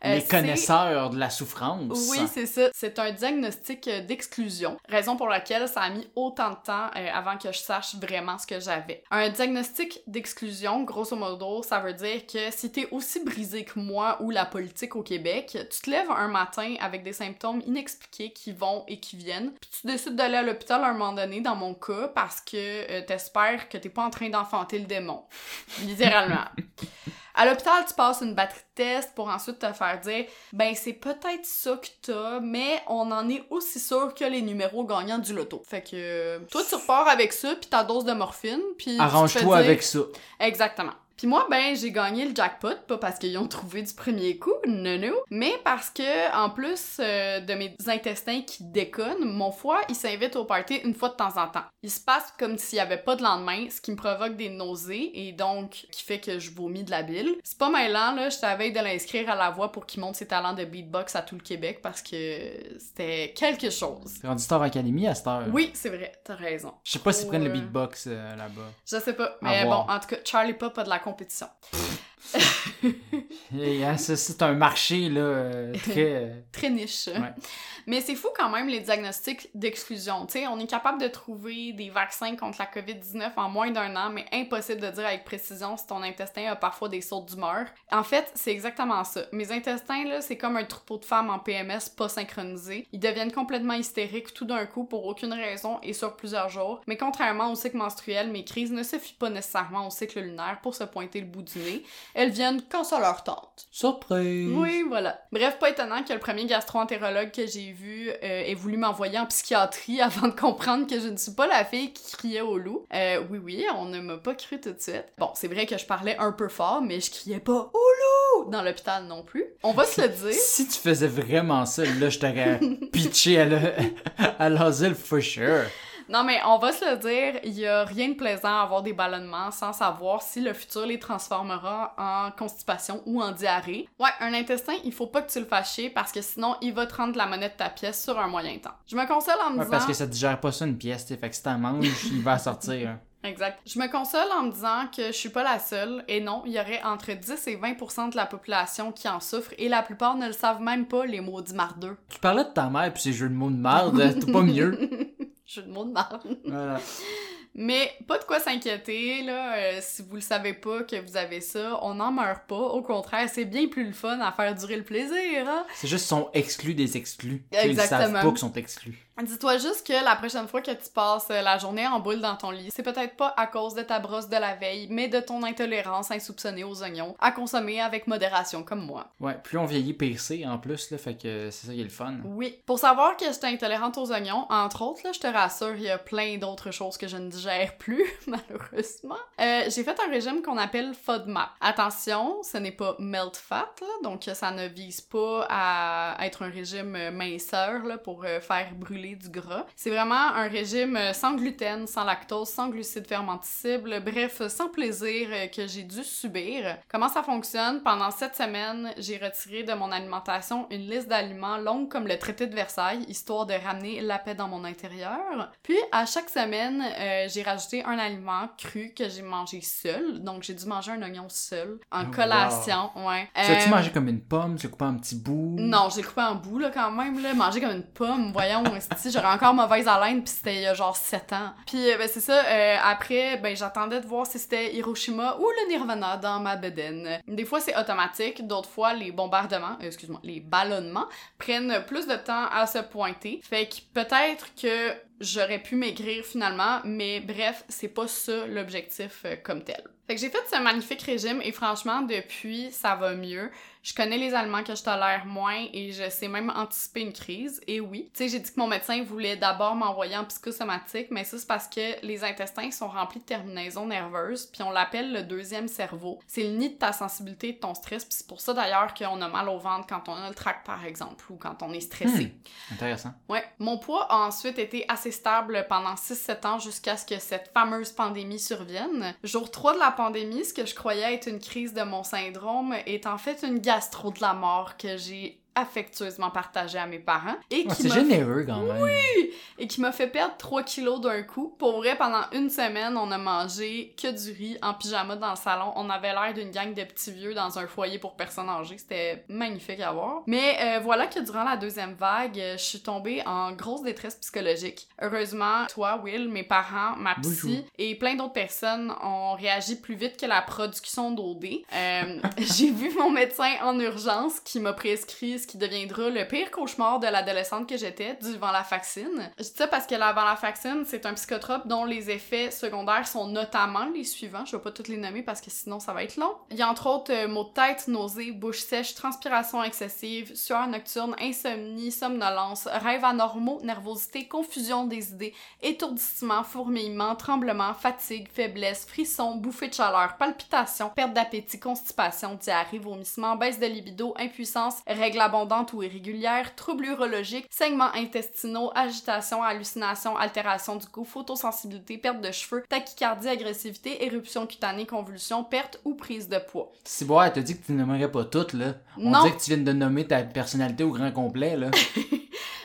euh, les c'est- connaisseurs de la souffrance. Oui, c'est ça. C'est un diagnostic euh, d'exclusion, raison pour laquelle ça a mis autant de temps euh, avant que je sache vraiment ce que j'avais. Un diagnostic d'exclusion, grosso modo, ça veut dire que si t'es aussi brisé que moi ou la politique au Québec, tu te lèves un matin avec des symptômes inexpliqués qui vont et qui viennent, puis tu décides d'aller à l'hôpital à un moment donné, dans mon cas, parce que euh, t'espères que t'es pas en train d'enfanter le démon. Littéralement. À l'hôpital, tu passes une batterie de tests pour ensuite te faire dire ben c'est peut-être ça que t'as, mais on en est aussi sûr que les numéros gagnants du loto. Fait que euh, toi tu repars avec ça puis ta dose de morphine puis Arrange-toi avec ça. Exactement. Puis moi, ben, j'ai gagné le jackpot, pas parce qu'ils ont trouvé du premier coup, non, non, mais parce que, en plus euh, de mes intestins qui déconnent, mon foie, il s'invite au party une fois de temps en temps. Il se passe comme s'il y avait pas de lendemain, ce qui me provoque des nausées et donc qui fait que je vomis de la bile. C'est pas mêlant, là, je t'avais de l'inscrire à la voix pour qu'il monte ses talents de beatbox à tout le Québec parce que c'était quelque chose. C'est rendu Star Academy à cette heure. Oui, c'est vrai, t'as raison. Je sais pas s'ils prennent le Ouais. beatbox euh, là-bas. Je sais pas, mais bon, en tout cas, Charlie Pop a de la compétition. Hein, c'est un marché, là, euh, très... euh, très niche. Ouais. Mais c'est fou quand même les diagnostics d'exclusion. On est capable de trouver des vaccins contre la COVID-19 en moins d'un an, mais impossible de dire avec précision si ton intestin a parfois des sautes d'humeur. En fait, c'est exactement ça. Mes intestins, là, c'est comme un troupeau de femmes en PMS pas synchronisé. Ils deviennent complètement hystériques tout d'un coup pour aucune raison et sur plusieurs jours. Mais contrairement au cycle menstruel, mes crises ne se fient pas nécessairement au cycle lunaire pour se pointer le bout du nez. Elles viennent quand ça leur tente. Surprise! Oui, voilà. Bref, pas étonnant que le premier gastro-entérologue que j'ai vu euh, ait voulu m'envoyer en psychiatrie avant de comprendre que je ne suis pas la fille qui criait au loup. Euh, oui, oui, on ne m'a pas cru tout de suite. Bon, c'est vrai que je parlais un peu fort, mais je criais pas au loup dans l'hôpital non plus. On va se le dire. Si tu faisais vraiment ça, là, je t'aurais pitché à le- à l'asile for sure. Non, mais on va se le dire, il y a rien de plaisant à avoir des ballonnements sans savoir si le futur les transformera en constipation ou en diarrhée. Ouais, un intestin, il faut pas que tu le fasses parce que sinon, il va te rendre la monnaie de ta pièce sur un moyen temps. Je me console en me Ouais, disant... parce que ça digère pas ça une pièce, t'sais. Fait que si t'en manges, il va sortir. Exact. Je me console en me disant que je suis pas la seule, et non, il y aurait entre 10 et 20% de la population qui en souffre, et la plupart ne le savent même pas, les maudits mardeux. Tu parlais de ta mère pis ces jeux de mots de merde, t'es pas mieux. Jeu de mots de. Voilà. Mais pas de quoi s'inquiéter, là, euh, si vous le savez pas que vous avez ça, on n'en meurt pas. Au contraire, c'est bien plus le fun à faire durer le plaisir, hein? C'est juste qu'ils sont exclus des exclus. Sais, Ils savent Exactement. pas qu'ils sont exclus. Dis-toi juste que la prochaine fois que tu passes euh, la journée en boule dans ton lit, c'est peut-être pas à cause de ta brosse de la veille, mais de ton intolérance insoupçonnée aux oignons, à consommer avec modération comme moi. Ouais, plus on vieillit PC en plus, là, fait que c'est ça qui est le fun. Oui. Pour savoir que je suis intolérante aux oignons, entre autres, là, je te rassure, il y a plein d'autres choses que je ne digère plus, malheureusement. Euh, j'ai fait un régime qu'on appelle FODMAP. Attention, ce n'est pas melt fat, là, donc ça ne vise pas à être un régime euh, minceur là, pour faire brûler du gras. C'est vraiment un régime euh, sans gluten, sans lactose, sans glucides fermenticibles, bref, sans plaisir euh, que j'ai dû subir. Comment ça fonctionne? Pendant cette semaine, j'ai retiré de mon alimentation une liste d'aliments longue comme le traité de Versailles, histoire de ramener la paix dans mon intérieur. Puis, à chaque semaine, euh, j'ai rajouté un aliment cru que j'ai mangé seul. Donc, j'ai dû manger un oignon seul en Oh, collation, ouais. Tu as-tu Euh, mangé comme une pomme? Tu as coupé un petit bout? non, j'ai coupé en bout, là, quand même, là. Manger comme une pomme, voyons, si j'aurais encore mauvaise haleine, puis c'était il y a genre 7 ans. Puis, euh, ben, c'est ça, euh, après, ben, j'attendais de voir si c'était Hiroshima ou le Nirvana dans ma bedaine. Des fois, c'est automatique, d'autres fois, les bombardements, euh, excuse-moi, les ballonnements prennent plus de temps à se pointer. Fait que peut-être que j'aurais pu maigrir finalement, mais bref, c'est pas ça l'objectif comme tel. Fait que j'ai fait ce magnifique régime et franchement, depuis, ça va mieux. Je connais les aliments que je tolère moins et je sais même anticiper une crise. Et oui, tu sais, j'ai dit que mon médecin voulait d'abord m'envoyer en psychosomatique, mais ça, c'est parce que les intestins sont remplis de terminaisons nerveuses, puis on l'appelle le deuxième cerveau. C'est le nid de ta sensibilité et de ton stress, puis c'est pour ça d'ailleurs qu'on a mal au ventre quand on a le trac, par exemple, ou quand on est stressé. Intéressant. Ouais. Mon poids a ensuite été assez stable pendant 6-7 ans jusqu'à ce que cette fameuse pandémie survienne. Jour 3 de la pandémie, ce que je croyais être une crise de mon syndrome est en fait une gastro de la mort que j'ai affectueusement partagée à mes parents et Ouais, qui c'est m'a généreux quand même. et qui m'a fait perdre 3 kilos d'un coup. Pour vrai, pendant une semaine, on a mangé que du riz en pyjama dans le salon. On avait l'air d'une gang de petits vieux dans un foyer pour personnes âgées. C'était magnifique à voir. Mais euh, voilà que durant la deuxième vague, je suis tombée en grosse détresse psychologique. Heureusement, toi, Will, mes parents, ma psy Bonjour. et plein d'autres personnes ont réagi plus vite que la production d'OD. Euh, J'ai vu mon médecin en urgence qui m'a prescrit ce qui deviendra le pire cauchemar de l'adolescente que j'étais du vaccine. Je dis ça parce que la vaccine, c'est un psychotrope dont les effets secondaires sont notamment les suivants. Je vais pas toutes les nommer parce que sinon ça va être long. Il y a entre autres euh, maux de tête, nausées, bouche sèche, transpiration excessive, sueur nocturne, insomnie, somnolence, rêves anormaux, nervosité, confusion des idées, étourdissement, fourmillement, tremblement, fatigue, faiblesse, frisson, bouffée de chaleur, palpitations, perte d'appétit, constipation, diarrhée, vomissement, baisse de libido, impuissance, règles abondantes ou irrégulières, troubles urologiques, saignements intestinaux, agitation, hallucination, altération du goût, photosensibilité, perte de cheveux, tachycardie, agressivité, éruption cutanée, convulsion, perte ou prise de poids. Si bon, elle t'a dit que tu nommerais pas toutes, là. On Non. dirait que tu viens de nommer ta personnalité au grand complet, là.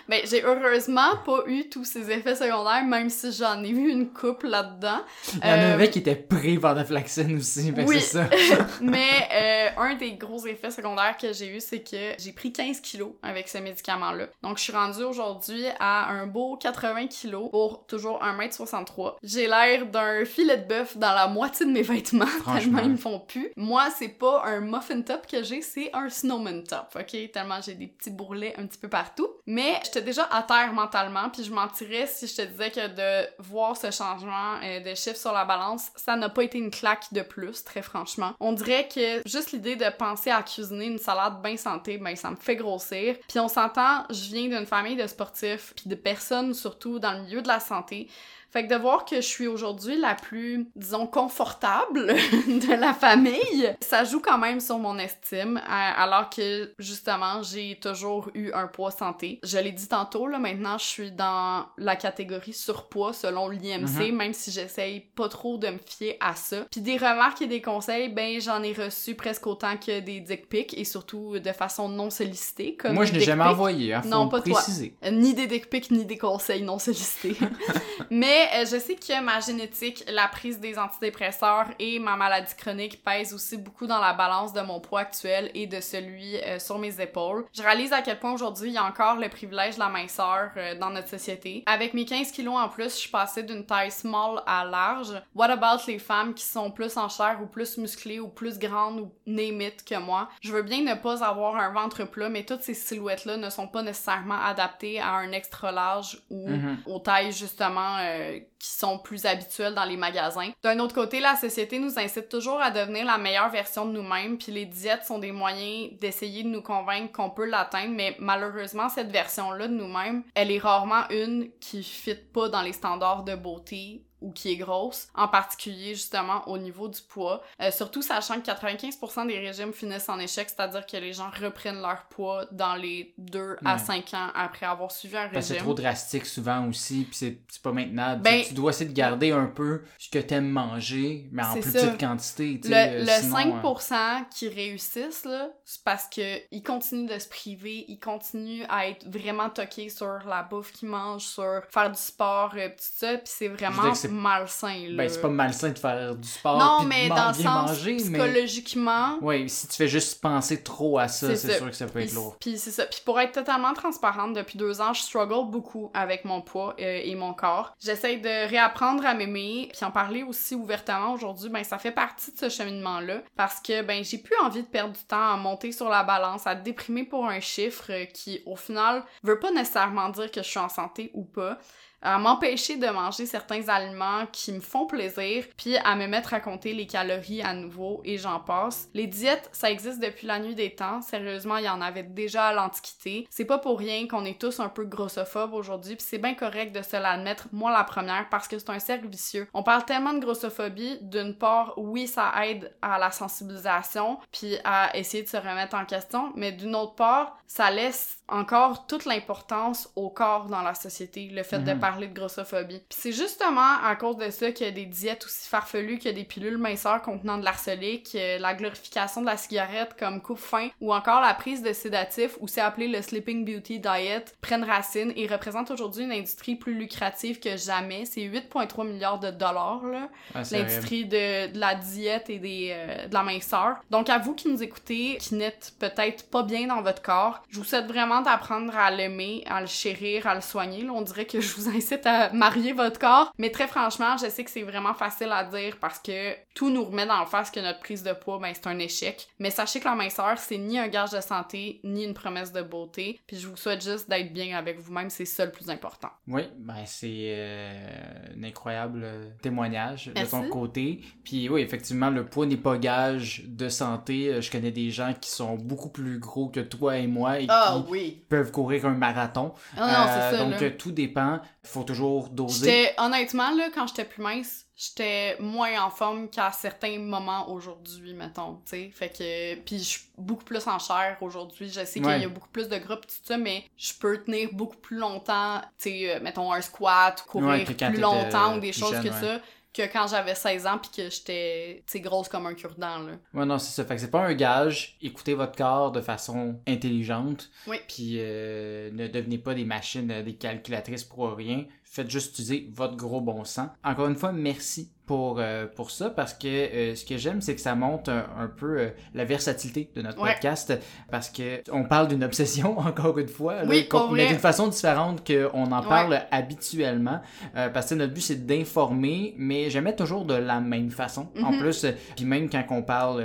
Mais j'ai heureusement pas eu tous ces effets secondaires, même si j'en ai vu une couple là-dedans. Il y en Euh, avait qui étaient pris par la flaxine aussi, que Oui. c'est ça. Mais euh, un des gros effets secondaires que j'ai eu, c'est que j'ai pris 15 kilos avec ce médicament-là. Donc, je suis rendue aujourd'hui à un beau 80 kilos pour toujours 1m63. J'ai l'air d'un filet de bœuf dans la moitié de mes vêtements, tellement ils me font plus. Moi, c'est pas un muffin top que j'ai, c'est un snowman top, ok? Tellement j'ai des petits bourrelets un petit peu partout. Mais j'étais déjà à terre mentalement, puis je mentirais si je te disais que de voir ce changement euh, de chiffre sur la balance, ça n'a pas été une claque de plus, très franchement. On dirait que juste l'idée de penser à cuisiner une salade bien santé, ben ça me fait grossir. Puis on s'entend, je viens d'une famille de sportifs, puis de personnes surtout dans le milieu de la santé. Fait que de voir que je suis aujourd'hui la plus, disons, confortable de la famille, ça joue quand même sur mon estime, alors que, justement, j'ai toujours eu un poids santé. Je l'ai dit tantôt, là, maintenant, je suis dans la catégorie surpoids selon l'IMC, Mhm. même si j'essaye pas trop de me fier à ça. Puis des remarques et des conseils, ben, j'en ai reçu presque autant que des dick pics, et surtout de façon non sollicitée, comme Moi, je n'ai jamais envoyé, hein, faut Non, pas toi. préciser. Euh, Ni des dick pics, ni des conseils non sollicités. Mais euh, je sais que ma génétique, la prise des antidépresseurs et ma maladie chronique pèsent aussi beaucoup dans la balance de mon poids actuel et de celui euh, sur mes épaules. Je réalise à quel point aujourd'hui il y a encore le privilège de la minceur euh, dans notre société. Avec mes 15 kilos en plus, je suis passée d'une taille small à large. What about les femmes qui sont plus en chair ou plus musclées ou plus grandes ou name it que moi? Je veux bien ne pas avoir un ventre plat, mais toutes ces silhouettes-là ne sont pas nécessairement adaptées à un extra large ou Mhm. aux tailles justement euh, qui sont plus habituelles dans les magasins. D'un autre côté, la société nous incite toujours à devenir la meilleure version de nous-mêmes, puis les diètes sont des moyens d'essayer de nous convaincre qu'on peut l'atteindre, mais malheureusement, cette version-là de nous-mêmes, elle est rarement une qui fit pas dans les standards de beauté ou qui est grosse, en particulier justement au niveau du poids. Euh, surtout sachant que 95% des régimes finissent en échec, c'est-à-dire que les gens reprennent leur poids dans les 2 à Ouais. 5 ans après avoir suivi un Parce que c'est régime. trop drastique souvent aussi, puis c'est c'est pas maintenant. Ben- tu, dois essayer de garder un peu ce que t'aimes manger, mais en plus ça. petite quantité. Le, sais, euh, le sinon, 5% qui réussissent, là, c'est parce que ils continuent de se priver, ils continuent à être vraiment toqués sur la bouffe qu'ils mangent, sur faire du sport, euh, tout ça, puis c'est vraiment malsain, là. ben, c'est pas malsain de faire du sport non, mais de dans le sens manger, mais... psychologiquement, Ouais, si tu fais juste penser trop à ça, C'est c'est ça. sûr que ça peut être lourd. puis c'est ça. Puis pour être totalement transparente, depuis deux ans, je struggle beaucoup avec mon poids euh, et mon corps. J'essaie de réapprendre à m'aimer, puis en parler aussi ouvertement aujourd'hui. Ben ça fait partie de ce cheminement-là parce que ben j'ai plus envie de perdre du temps à monter sur la balance, à déprimer pour un chiffre qui au final veut pas nécessairement dire que je suis en santé ou pas à m'empêcher de manger certains aliments qui me font plaisir, puis à me mettre à compter les calories à nouveau, et j'en passe. Les diètes, ça existe depuis la nuit des temps. Sérieusement, il y en avait déjà à l'Antiquité. C'est pas pour rien qu'on est tous un peu grossophobes aujourd'hui, puis c'est bien correct de se l'admettre, moi la première, parce que c'est un cercle vicieux. On parle tellement de grossophobie, d'une part, oui, ça aide à la sensibilisation, puis à essayer de se remettre en question, mais d'une autre part, ça laisse encore toute l'importance au corps dans la société, le fait de Mhm. parler de grossophobie. Puis c'est justement à cause de ça qu'il y a des diètes aussi farfelues, qu'il y a des pilules minceurs contenant de l'arsenic, euh, la glorification de la cigarette comme coupe-faim, ou encore la prise de sédatifs, ou c'est appelé le Sleeping Beauty Diet, prennent racine et représentent aujourd'hui une industrie plus lucrative que jamais. C'est 8,3 milliards de dollars, là Ah, l'industrie de, de la diète et des, euh, de la minceur. Donc à vous qui nous écoutez, qui n'êtes peut-être pas bien dans votre corps, je vous souhaite vraiment d'apprendre à l'aimer, à le chérir, à le soigner. Là, on dirait que je vous incite à marier votre corps, mais très franchement, je sais que c'est vraiment facile à dire parce que tout nous remet dans le face que notre prise de poids, ben c'est un échec. Mais sachez que la minceur, c'est ni un gage de santé, ni une promesse de beauté. Puis je vous souhaite juste d'être bien avec vous-même, c'est ça le plus important. Oui, ben c'est euh, un incroyable témoignage de ton côté. Puis oui, effectivement, le poids n'est pas gage de santé. Euh, Je connais des gens qui sont beaucoup plus gros que toi et moi et qui oui. peuvent courir un marathon. Ah non, Euh, ça. donc là. tout dépend. Faut toujours doser. Honnêtement, là, quand j'étais plus mince, j'étais moins en forme qu'à certains moments aujourd'hui, mettons, tu sais. Fait que, puis je suis beaucoup plus en chair aujourd'hui. Je sais qu'il Ouais. y a beaucoup plus de groupes, tout ça, mais je peux tenir beaucoup plus longtemps, tu sais, euh, mettons un squat, courir Ouais, plus longtemps ou des plus choses jeune, que ouais. ça, que quand j'avais 16 ans puis que j'étais, grosse comme un cure-dent, là. Ouais, non, c'est ça. Fait que c'est pas un gage. Écoutez votre corps de façon intelligente. Oui. Puis euh, ne devenez pas des machines, euh, des calculatrices pour rien. Faites juste utiliser votre gros bon sens. Encore une fois, merci pour, euh, pour ça parce que euh, ce que j'aime, c'est que ça montre un, un peu euh, la versatilité de notre Ouais. podcast parce que on parle d'une obsession, encore une fois, là, Oui, mais d'une façon différente qu'on en Ouais. parle habituellement. Parce que notre but, c'est d'informer, mais jamais toujours de la même façon. En Mhm. plus, puis même quand on parle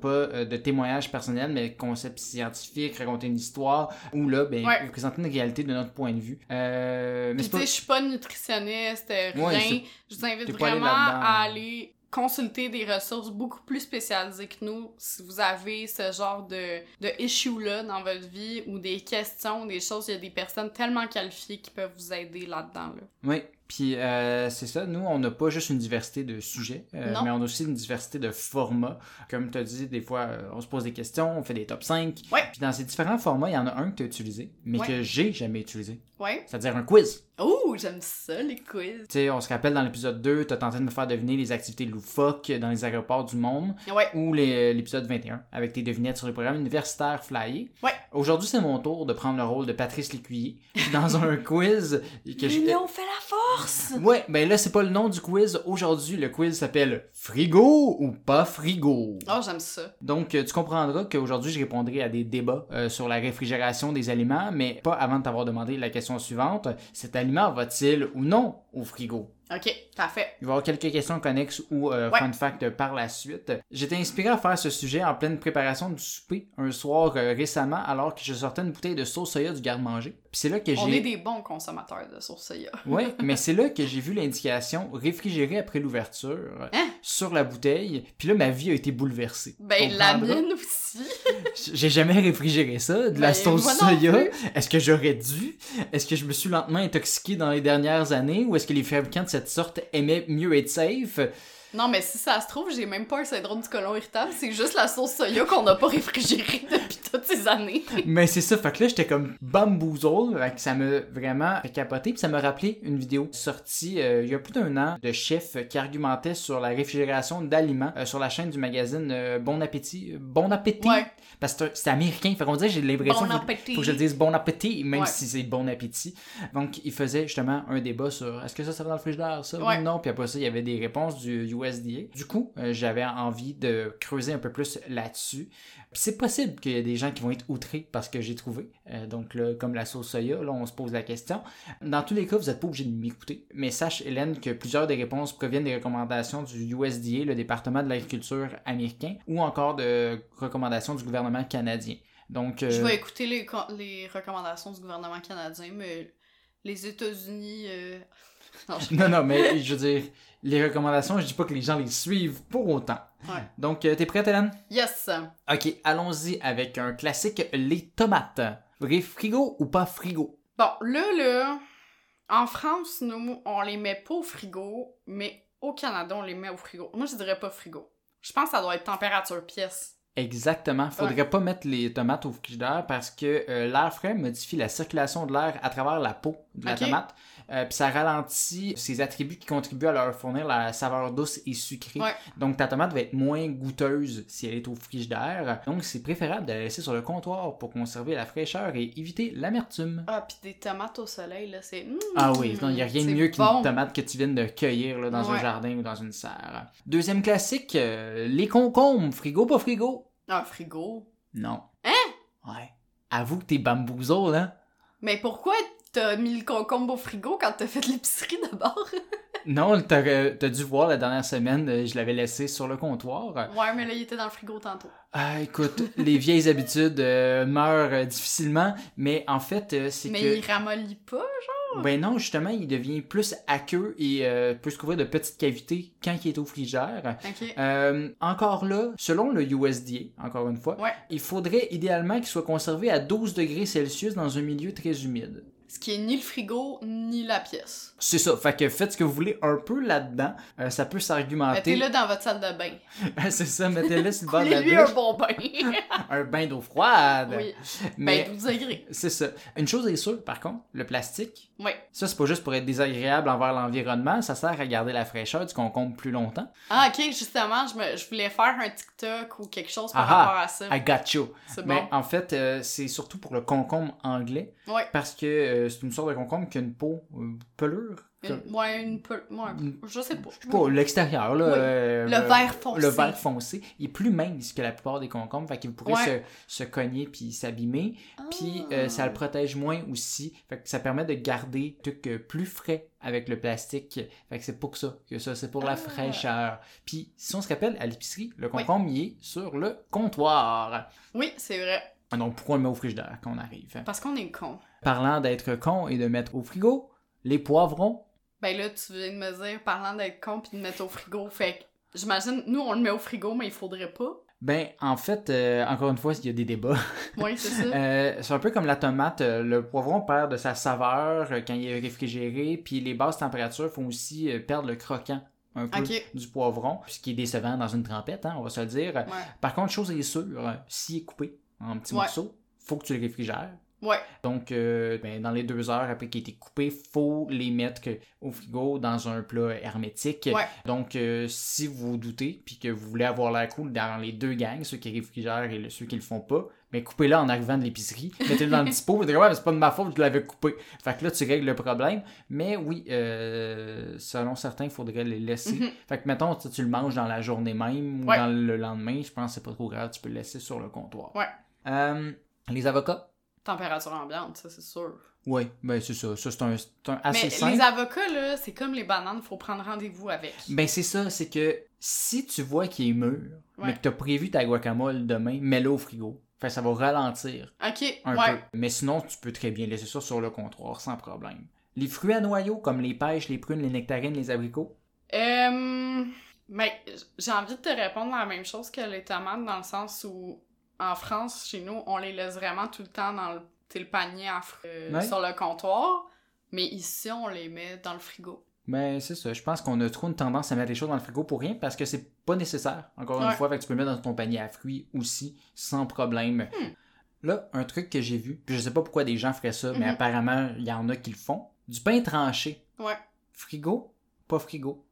pas de témoignages personnels, mais concepts scientifiques, raconter une histoire, ou là, ben, Ouais. présenter une réalité de notre point de vue. Mais tu pas... sais, je suis pas nutritionniste, rien. je vous invite vraiment. À aller consulter des ressources beaucoup plus spécialisées que nous si vous avez ce genre de, de issue-là dans votre vie ou des questions, des choses, il y a des personnes tellement qualifiées qui peuvent vous aider là-dedans. Là. Oui, Puis euh, c'est ça, nous, on n'a pas juste une diversité de sujets, euh, mais on a aussi une diversité de formats. Comme tu as dit, des fois, euh, on se pose des questions, on fait des top 5. Ouais. Puis dans ces différents formats, il y en a un que tu as utilisé, mais Ouais. que j'ai jamais utilisé. Ouais. C'est-à-dire un quiz. Oh, j'aime ça, les quiz. Tu sais, on se rappelle dans l'épisode 2, tu as tenté de me faire deviner les activités loufoques dans les aéroports du monde, Ouais. ou l'épisode 21, avec tes devinettes sur le programme universitaire Flyer. Ouais. Aujourd'hui, c'est mon tour de prendre le rôle de Patrice Lécuyer dans un quiz que j'ai... L'union fait la force! Ouais, ben là, c'est pas le nom du quiz. Aujourd'hui, le quiz s'appelle Frigo ou pas frigo? Oh, j'aime ça. Donc, euh, tu comprendras qu'aujourd'hui, je répondrai à des débats euh, sur la réfrigération des aliments, mais pas avant de t'avoir demandé la question suivante. Cet aliment va-t-il ou non au frigo? Ok, parfait. Il va y avoir quelques questions connexes ou euh, Ouais. fun fact par la suite. J'étais inspiré à faire ce sujet en pleine préparation du souper un soir euh, récemment alors que je sortais une bouteille de sauce soya du garde-manger. C'est là que On j'ai... est des bons consommateurs de sauce soya. Ouais, mais c'est là que j'ai vu l'indication réfrigéré après l'ouverture Hein? sur la bouteille. Puis là, ma vie a été bouleversée. Ben, la mienne aussi. J'ai jamais réfrigéré ça, de la Ben, sauce soya. Est-ce que j'aurais dû? Est-ce que je me suis lentement intoxiqué dans les dernières années? Ou est-ce que les fabricants de cette sorte aimaient mieux être safe? Non, mais si ça se trouve, j'ai même pas un syndrome du côlon irritable, c'est juste la sauce soya qu'on n'a pas réfrigérée depuis toutes ces années. Mais c'est ça, fait que là, j'étais comme bamboozle, fait que ça m'a vraiment fait capoter, puis ça m'a rappelé une vidéo sortie euh, il y a plus d'un an de chef qui argumentait sur la réfrigération d'aliments euh, sur la chaîne du magazine euh, Bon Appétit. Bon Appétit! Ouais. Parce que c'est américain, fait qu'on dirait j'ai l'impression Bon qu'il faut- appétit. faut que je le dise Bon Appétit, même Ouais. si c'est Bon Appétit. Donc, il faisait justement un débat sur est-ce que ça, ça va dans le frigidaire, ça Ouais. ou non, puis après ça, il y avait des réponses du USDA. Du coup, euh, j'avais envie de creuser un peu plus là-dessus. C'est possible qu'il y ait des gens qui vont être outrés parce que j'ai trouvé. Euh, donc là, comme la sauce soya, là, on se pose la question. Dans tous les cas, vous n'êtes pas obligé de m'écouter. Mais sache, Hélène, que plusieurs des réponses proviennent des recommandations du USDA, le département de l'agriculture américain, ou encore de recommandations du gouvernement canadien. Donc, euh, Je vais écouter les, co- les recommandations du gouvernement canadien, mais les États-Unis. euh, Non, je- Non, non, mais je veux dire, les recommandations, je dis pas que les gens les suivent pour autant. Ouais. Donc, euh, t'es prête, Hélène? Yes! Ok, allons-y avec un classique, les tomates. Vrai frigo ou pas frigo? Bon, là, là, en France, nous, on les met pas au frigo, mais au Canada, on les met au frigo. Moi, je dirais pas frigo. Je pense que ça doit être température pièce. Exactement. Faudrait pas mettre les tomates au frigidaire parce que euh, l'air frais modifie la circulation de l'air à travers la peau de la tomate. Euh, Puis ça ralentit ces attributs qui contribuent à leur fournir la saveur douce et sucrée. Ouais. Donc ta tomate va être moins goûteuse si elle est au frigidaire. Donc c'est préférable de la laisser sur le comptoir pour conserver la fraîcheur et éviter l'amertume. Ah, pis des tomates au soleil, là, c'est. mm, Ah oui, il n'y a rien de mieux qu'une tomate que tu viennes de cueillir là, dans un jardin ou dans une serre. Deuxième classique, euh, les concombres, frigo pas frigo? Ah, frigo. Non. Hein? Ouais. Avoue que t'es bamboozle, hein? Mais pourquoi t'as mis le concombre au frigo quand t'as fait l'épicerie d'abord? Non, t'as t'as dû voir la dernière semaine, euh, je l'avais laissé sur le comptoir. ouais, mais là, il était dans le frigo tantôt. Ah, écoute, les vieilles habitudes euh, meurent euh, difficilement, mais en fait, euh, c'est Mais que... il ramollit pas? Ben non, justement, il devient plus aqueux et euh, peut se couvrir de petites cavités quand il est au frigère. Ok. Euh, encore là, selon le USDA, encore une fois, Ouais. il faudrait idéalement qu'il soit conservé à 12 degrés Celsius dans un milieu très humide. Ce qui est ni le frigo, ni la pièce. C'est ça, fait que faites ce que vous voulez un peu là-dedans. Euh, ça peut s'argumenter. Mettez-le dans votre salle de bain. c'est ça, mettez-le sur le bord de la Coulez-lui un bon bain. Un bain d'eau froide. oui. Mais Ben, 12 degrés. c'est ça. Une chose est sûre, par contre, le plastique, Oui. ça c'est pas juste pour être désagréable envers l'environnement, ça sert à garder la fraîcheur du concombre plus longtemps. Ah, ok, justement, je, me, je voulais faire un TikTok ou quelque chose par Ah ah, rapport à ça. I got you. Mais bon. en fait, euh, c'est surtout pour le concombre anglais, Ouais. parce que euh, c'est une sorte de concombre qui a une peau euh, pelure. Une, ouais, une. Ouais, je sais pas. Je sais pas, l'extérieur, là. Oui. euh, Le vert foncé. Le vert foncé. Il est plus mince que la plupart des concombres, fait qu'il pourrait Ouais. se, se cogner puis s'abîmer. Puis Ah. euh, ça le protège moins aussi. Fait que ça permet de garder le truc euh, plus frais avec le plastique. Fait que c'est pour ça que ça, c'est pour la Ah. fraîcheur. Puis si on se rappelle, à l'épicerie, le concombre, il est sur le comptoir. Oui, c'est vrai. Donc pourquoi on le met au frigidaire quand on arrive? Parce qu'on est con. Parlant d'être con et de mettre au frigo, les poivrons, Ben là, tu viens de me dire, parlant d'être con pis de mettre au frigo, fait que j'imagine, nous on le met au frigo, mais il faudrait pas. Ben, en fait, euh, encore une fois, il y a des débats. Oui, c'est ça. Euh, c'est un peu comme la tomate. euh, le poivron perd de sa saveur quand il est réfrigéré, puis les basses températures font aussi perdre le croquant un peu du poivron, ce qui est décevant dans une trempette, hein, on va se le dire. Ouais. Par contre, chose est sûre, s'il est coupé en petits Ouais. morceaux, faut que tu le réfrigères. Ouais. Donc, euh, ben, dans les deux heures après qu'il ait été coupé, faut les mettre au frigo dans un plat hermétique. Ouais. Donc, euh, si vous doutez, puis que vous voulez avoir l'air cool dans les deux gangs, ceux qui réfrigèrent et ceux qui le font pas, mais coupez-le en arrivant de l'épicerie, mettez-le dans le petit pot, vous direz, ouais, mais c'est pas de ma faute, je l'avais coupé. Fait que là, tu règles le problème. Mais oui, euh, selon certains, il faudrait les laisser. Mhm. Fait que, mettons, tu, tu le manges dans la journée même ou Ouais. dans le lendemain, je pense que c'est pas trop grave, tu peux le laisser sur le comptoir. Ouais. Euh, les avocats? Température ambiante, ça, c'est sûr. Oui, ben c'est ça. Ça, c'est un, c'est un assez Mais simple. les avocats, là, c'est comme les bananes, faut prendre rendez-vous avec. Ben c'est ça, c'est que si tu vois qu'il est mûr, mais que t'as prévu ta guacamole demain, mets-le au frigo. Fait que ça va ralentir Ok, un ouais. peu. Mais sinon, tu peux très bien laisser ça sur le comptoir sans problème. Les fruits à noyaux, comme les pêches, les prunes, les nectarines, les abricots? Euh, mais j'ai envie de te répondre la même chose que les tomates, dans le sens où, en France, chez nous, on les laisse vraiment tout le temps dans le, panier à euh, Ouais. sur le comptoir. Mais ici, on les met dans le frigo. Ben c'est ça, je pense qu'on a trop une tendance à mettre les choses dans le frigo pour rien parce que c'est pas nécessaire, encore une fois, fait que tu peux le mettre dans ton panier à fruits aussi, sans problème. Hmm. Là, un truc que j'ai vu, puis je sais pas pourquoi des gens feraient ça, mais Mhm. apparemment, il y en a qui le font. Du pain tranché. Ouais. Frigo, pas frigo.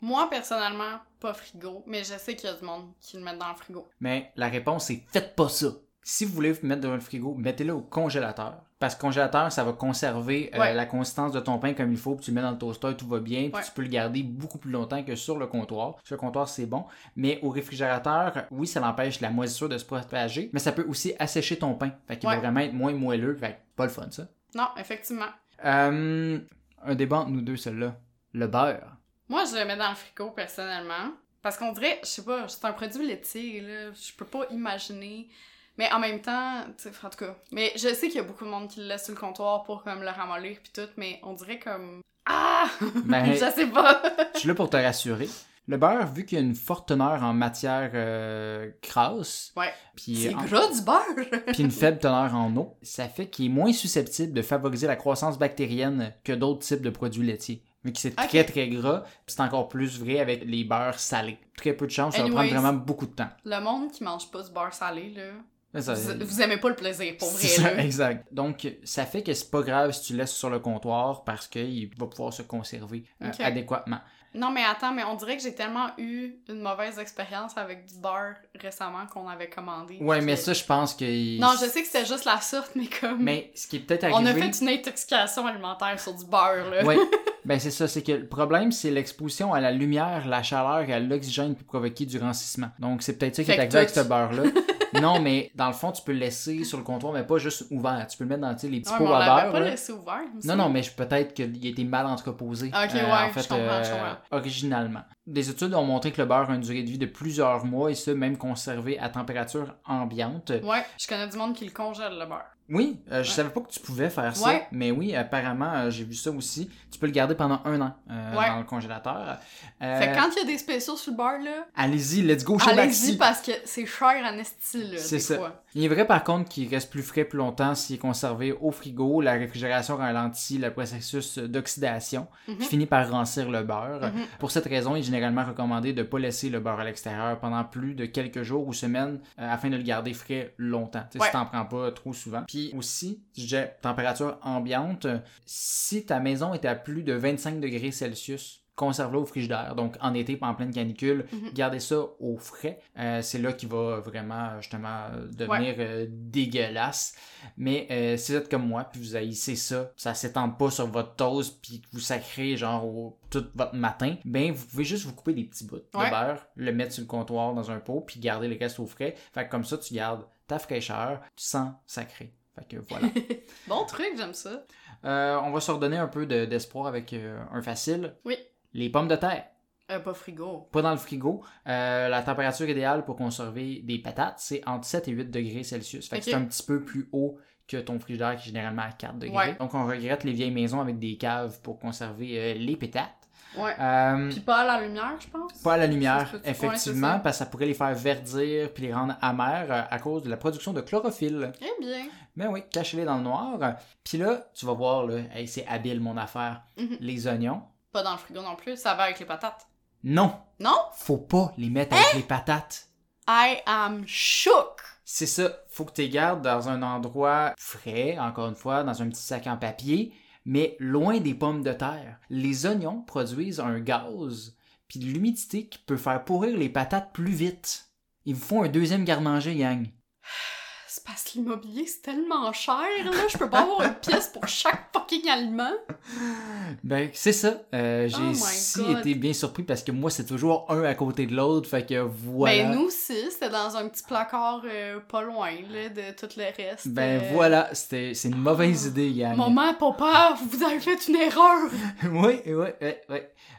Moi, personnellement, pas frigo, mais je sais qu'il y a du monde qui le met dans le frigo. Mais la réponse est faites pas ça. Si vous voulez vous mettre dans le frigo, mettez-le au congélateur. Parce que congélateur, ça va conserver euh, Ouais. la consistance de ton pain comme il faut, puis tu le mets dans le toaster, tout va bien, puis Ouais. tu peux le garder beaucoup plus longtemps que sur le comptoir. Sur le comptoir, c'est bon. Mais au réfrigérateur, oui, ça l'empêche la moisissure de se propager, mais ça peut aussi assécher ton pain. Fait qu'il Ouais. va vraiment être moins moelleux. Fait que pas le fun, ça. Non, effectivement. Euh, un débat entre nous deux, celui-là. Le beurre. Moi, je le mets dans le frigo, personnellement. Parce qu'on dirait, je sais pas, c'est un produit laitier, là. Je peux pas imaginer. Mais en même temps, tu sais, en tout cas. Mais je sais qu'il y a beaucoup de monde qui le laisse sur le comptoir pour comme le ramollir pis tout, mais on dirait comme. Ah! Ben, je sais pas! Je suis là pour te rassurer. Le beurre, vu qu'il y a une forte teneur en matière euh, grasse, Ouais. puis C'est en- gras du beurre! puis une faible teneur en eau, ça fait qu'il est moins susceptible de favoriser la croissance bactérienne que d'autres types de produits laitiers. Vu que c'est très très gras, puis c'est encore plus vrai avec les beurres salés. Très peu de chance, ça va prendre vraiment beaucoup de temps. le monde qui mange pas du beurre salé, là. Mais ça- Vous, vous aimez pas le plaisir, pour vrai, c'est ça, là. exact. Donc, ça fait que c'est pas grave si tu laisses sur le comptoir parce qu'il va pouvoir se conserver euh, adéquatement. Non, mais attends, mais on dirait que j'ai tellement eu une mauvaise expérience avec du beurre récemment qu'on avait commandé. Ouais, que- mais ça, je pense que. Non, je sais que c'était juste la sorte, mais comme. Mais ce qui est peut-être On arrivé. a fait une intoxication alimentaire sur du beurre, là. Oui, ben c'est ça, c'est que le problème, c'est l'exposition à la lumière, la chaleur et à l'oxygène qui peut provoquer du rancissement. Donc c'est peut-être ça qui Fait est que arrivé avec ce beurre-là. non, mais dans le fond, tu peux le laisser sur le comptoir, mais pas juste ouvert. Tu peux le mettre dans les petits Ouais, pots à beurre. pas là. laissé ouvert. il me Non, non, mais peut-être qu'il a été mal entreposé. Ok, euh, ouais, en je fait, comprends, je euh, comprends. originalement. Des études ont montré que le beurre a une durée de vie de plusieurs mois et ce, même conservé à température ambiante. Ouais, je connais du monde qui le congèle, le beurre. Oui, euh, je Ouais. savais pas que tu pouvais faire ça, Ouais. mais oui, apparemment, euh, j'ai vu ça aussi. Tu peux le garder pendant un an euh, Ouais. dans le congélateur. Fait que quand il y a des spéciaux sur le beurre, là, Allez-y, let's go chez allez-y parce que c'est cher en esti, là, C'est ça. fois. Il est vrai par contre qu'il reste plus frais plus longtemps s'il est conservé au frigo. La réfrigération ralentit le processus d'oxydation Mhm. qui finit par rancir le beurre. Mhm. Pour cette raison, il est généralement recommandé de ne pas laisser le beurre à l'extérieur pendant plus de quelques jours ou semaines euh, afin de le garder frais longtemps. Ouais. Si t'en prends pas trop souvent. Puis aussi, je disais température ambiante, si ta maison est à plus de 25 degrés Celsius, conserve-le au frigidaire. Donc en été, en pleine canicule, Mhm. gardez ça au frais. Euh, c'est là qu'il va vraiment justement devenir euh, dégueulasse. Mais euh, si vous êtes comme moi, puis vous haïssez ça, ça s'étend pas sur votre toast, puis que vous sacrez genre au- tout votre matin, ben vous pouvez juste vous couper des petits bouts Ouais. de beurre, le mettre sur le comptoir dans un pot, puis garder le reste au frais. Fait que comme ça, tu gardes ta fraîcheur sans sacré. Fait que voilà. Bon truc, j'aime ça. Euh, on va se redonner un peu de- d'espoir avec euh, un facile. Oui. Les pommes de terre. Euh, pas frigo. Pas dans le frigo. Euh, la température idéale pour conserver des patates, c'est entre 7 et 8 degrés Celsius. Fait que Ok. c'est un petit peu plus haut que ton frigidaire qui est généralement à 4 degrés. Ouais. Donc on regrette les vieilles maisons avec des caves pour conserver euh, les pétates. Ouais. Puis pas à la lumière, je pense. pas à la lumière, effectivement, parce que ça pourrait les faire verdir puis les rendre amers euh, à cause de la production de chlorophylle. Eh bien. Ben oui, cachez-les dans le noir. Puis là, tu vas voir, là, hey, c'est habile mon affaire. Mhm. Les oignons. Pas dans le frigo non plus, ça va avec les patates. Non, Non? faut pas les mettre Hein? avec les patates. I am shook! C'est ça, faut que tu les gardes dans un endroit frais, encore une fois, dans un petit sac en papier, mais loin des pommes de terre. Les oignons produisent un gaz, puis de l'humidité qui peut faire pourrir les patates plus vite. Ils vous font un deuxième garde-manger, gang. C'est parce que l'immobilier, c'est tellement cher, là. Je peux pas avoir une pièce pour chaque fucking aliment. Ben, c'est ça. Euh, J'ai Oh my si God. été bien surpris parce que moi, c'est toujours un à côté de l'autre, fait que voilà. Ben, nous aussi, c'était dans un petit placard euh, pas loin, là, de tout le reste. Ben, Euh, voilà, c'était- c'est une mauvaise idée, gang. Maman, papa, vous avez fait une erreur! oui, oui, oui, oui.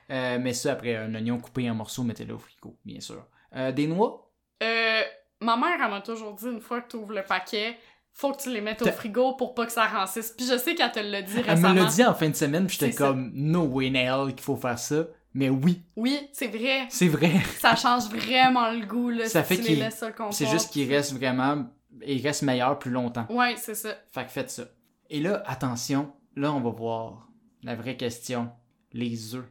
Mais ça, après, un oignon coupé en morceaux, mettez-le au frigo, bien sûr. Des noix? Euh, ma mère, elle m'a toujours dit, une fois que tu ouvres le paquet, faut que tu les mettes au frigo pour pas que ça rancisse. Puis je sais qu'elle te l'a dit Elle récemment. me l'a dit en fin de semaine, puis j'étais ça. comme, no way hell qu'il faut faire ça. Mais oui, Oui, c'est vrai. c'est vrai. Ça change vraiment le goût, là, Ça si fait tu les qu'il- laisses. C'est juste qu'il reste vraiment, il reste meilleur plus longtemps. Ouais, c'est ça. Fait que faites ça. Et là, attention, là, on va voir la vraie question. Les œufs.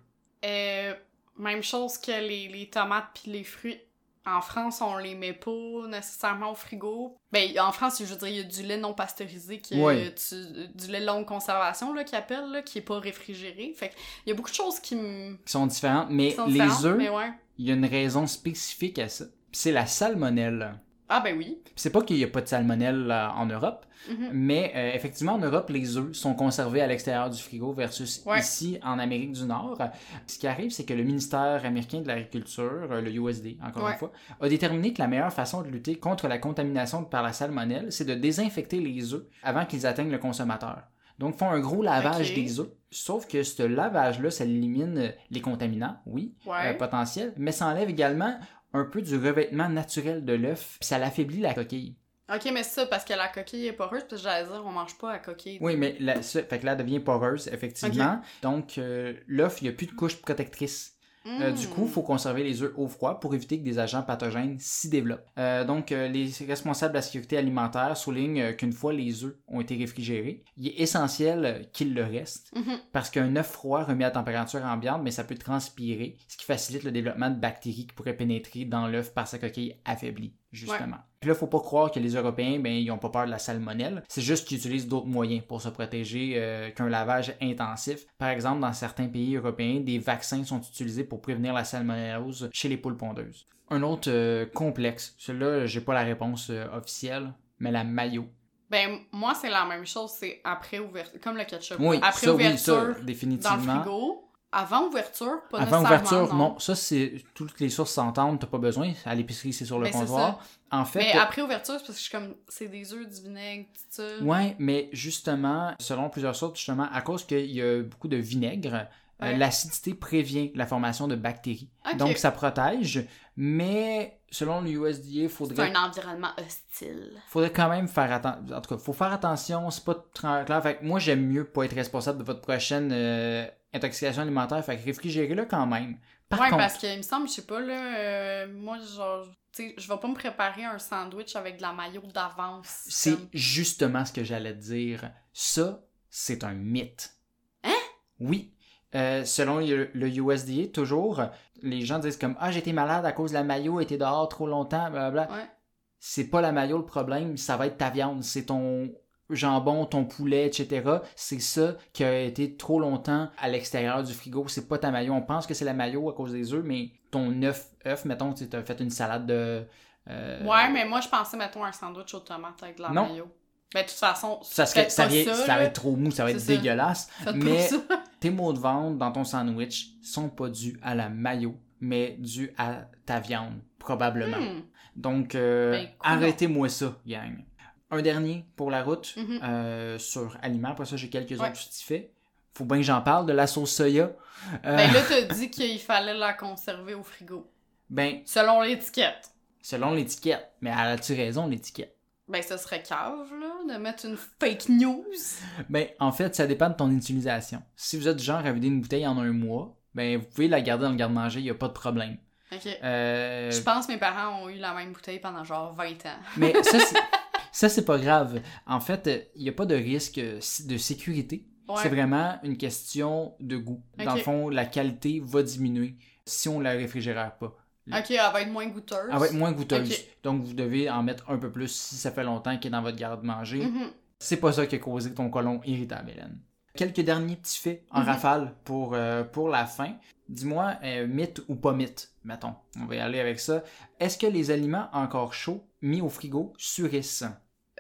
Euh, même chose que les, les tomates puis les fruits. En France, on les met pas nécessairement au frigo. Ben, en France, je veux dire, il y a du lait non pasteurisé, qui, Ouais. euh, du lait longue conservation, là, qu'ils appellent, là, qui est pas réfrigéré. Fait que, il y a beaucoup de choses qui. Qui sont différentes, mais qui sont les œufs, ouais. il y a une raison spécifique à ça. C'est la salmonelle. Ah ben oui. C'est pas qu'il y a pas de salmonelle euh, en Europe, Mhm. Mais euh, effectivement, en Europe, les œufs sont conservés à l'extérieur du frigo versus Ouais. ici en Amérique du Nord. Ce qui arrive, c'est que le ministère américain de l'Agriculture, euh, le USD, encore Ouais. une fois, a déterminé que la meilleure façon de lutter contre la contamination par la salmonelle, c'est de désinfecter les œufs avant qu'ils atteignent le consommateur. Donc, font un gros lavage des œufs. Sauf que ce lavage-là, ça élimine les contaminants, oui, Ouais. euh, potentiels, mais ça enlève également un peu du revêtement naturel de l'œuf, puis ça l'affaiblit la coquille. Ok, mais c'est ça, parce que la coquille est poreuse, que j'allais dire, on mange pas la coquille. Oui, mais la, ça, fait que là, elle devient poreuse, effectivement. Donc, euh, l'œuf, il n'y a plus de couche protectrice. Euh, Du coup, il faut conserver les œufs au froid pour éviter que des agents pathogènes s'y développent. Euh, donc, euh, les responsables de la sécurité alimentaire soulignent qu'une fois les œufs ont été réfrigérés, il est essentiel qu'ils le restent Mhm. parce qu'un œuf froid remis à température ambiante, mais ça peut transpirer, ce qui facilite le développement de bactéries qui pourraient pénétrer dans l'œuf par sa coquille affaiblie, justement. Puis là, faut pas croire que les Européens, ben, ils ont pas peur de la salmonelle. C'est juste qu'ils utilisent d'autres moyens pour se protéger euh, qu'un lavage intensif. Par exemple, dans certains pays européens, des vaccins sont utilisés pour prévenir la salmonellose chez les poules pondeuses. Un autre euh, complexe, celui-là, j'ai pas la réponse euh, officielle, mais la maillot. Ben, moi, c'est la même chose, c'est après ouverture, comme le ketchup. Oui, après ça, oui, ouverture, ça, définitivement. dans le frigo. Avant ouverture, pas Avant nécessairement, ouverture, non. Ça, c'est toutes les sources s'entendent, t'as pas besoin. À l'épicerie, c'est sur le Mais c'est comptoir. En fait, Mais après ouverture, c'est parce que je suis comme, c'est des œufs, du vinaigre, tout ça. ouais, mais justement, selon plusieurs sources, justement, à cause qu'il y a beaucoup de vinaigre, euh, l'acidité prévient la formation de bactéries. Donc, ça protège, mais selon le USDA, C'est faudrait un environnement hostile. faudrait quand même faire attention. En tout cas, faut faire attention, c'est pas très clair. Fait que moi, j'aime mieux pas être responsable de votre prochaine euh, intoxication alimentaire. Fait que réfrigérez-le quand même. Par ouais, contre, parce qu'il me semble, je sais pas, là, euh, moi, genre, tu sais, je vais pas me préparer un sandwich avec de la maillot d'avance. C'est comme- justement ce que j'allais te dire. Ça, c'est un mythe. Hein? Oui. Euh, selon le, le USDA, toujours, les gens disent comme Ah, j'étais malade à cause de la maillot, était dehors trop longtemps, blablabla. Ouais. C'est pas la maillot le problème, ça va être ta viande. C'est ton jambon, ton poulet, etc. C'est ça qui a été trop longtemps à l'extérieur du frigo. C'est pas ta maillot. On pense que c'est la maillot à cause des œufs, mais ton œuf, œuf mettons, tu as fait une salade de. euh, Ouais, mais moi, je pensais, mettons, un sandwich aux tomates avec de la Non. maillot. Ben, de toute façon, Ça, serait, ça, vient- ça, ça va être trop mou, ça va être ça. dégueulasse. Faites mais-. Tes mots de vente dans ton sandwich sont pas dus à la mayo, mais dus à ta viande, probablement. Hmm. Donc, euh, Ben, arrêtez-moi ça, gang. Un dernier pour la route Mhm. euh, sur aliments. Après ça, j'ai quelques Ouais. autres petits faits. Faut bien que j'en parle de la sauce soya. Euh, Ben là, t'as dit qu'il fallait la conserver au frigo. ben, Selon l'étiquette. selon l'étiquette. Mais as-tu raison, l'étiquette? Ben, ce serait cave, là, de mettre une fake news. Ben, en fait, ça dépend de ton utilisation. Si vous êtes du genre à vider une bouteille en un mois, ben vous pouvez la garder dans le garde-manger, il n'y a pas de problème. Ok. Euh, Je pense que mes parents ont eu la même bouteille pendant genre 20 ans. Mais ça, c'est, ça, c'est pas grave. En fait, il n'y a pas de risque euh, de sécurité. Ouais. C'est vraiment une question de goût. Dans le fond, la qualité va diminuer si on la réfrigère pas. Ok, elle va être moins goûteuse. Elle va être moins goûteuse. Donc, vous devez en mettre un peu plus si ça fait longtemps qu'elle est dans votre garde-manger. Mhm. C'est pas ça qui a causé ton colon irritable, Hélène. Quelques derniers petits faits en Mhm. rafale pour, euh, pour la fin. Dis-moi, euh, mythe ou pas mythe, mettons. On va y aller avec ça. Est-ce que les aliments encore chauds, mis au frigo, surissent?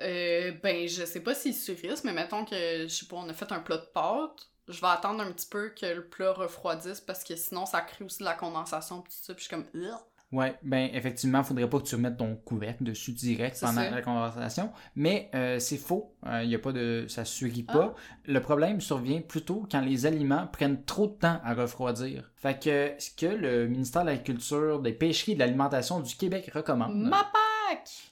Euh, ben, je sais pas s'ils surissent, mais mettons que, je sais pas, on a fait un plat de pâtes. Je vais attendre un petit peu que le plat refroidisse parce que sinon ça crée aussi de la condensation pis tout ça. Puis je suis comme. Ugh. Ouais, ben effectivement, faudrait pas que tu remettes ton couvercle dessus direct pendant ça. la conversation. Mais euh, c'est faux. Il y a pas de, ça surit Ah. pas. Le problème survient plutôt quand les aliments prennent trop de temps à refroidir. Fait que ce que le ministère de l'Agriculture, des Pêcheries et de l'Alimentation du Québec recommande, Ma pack!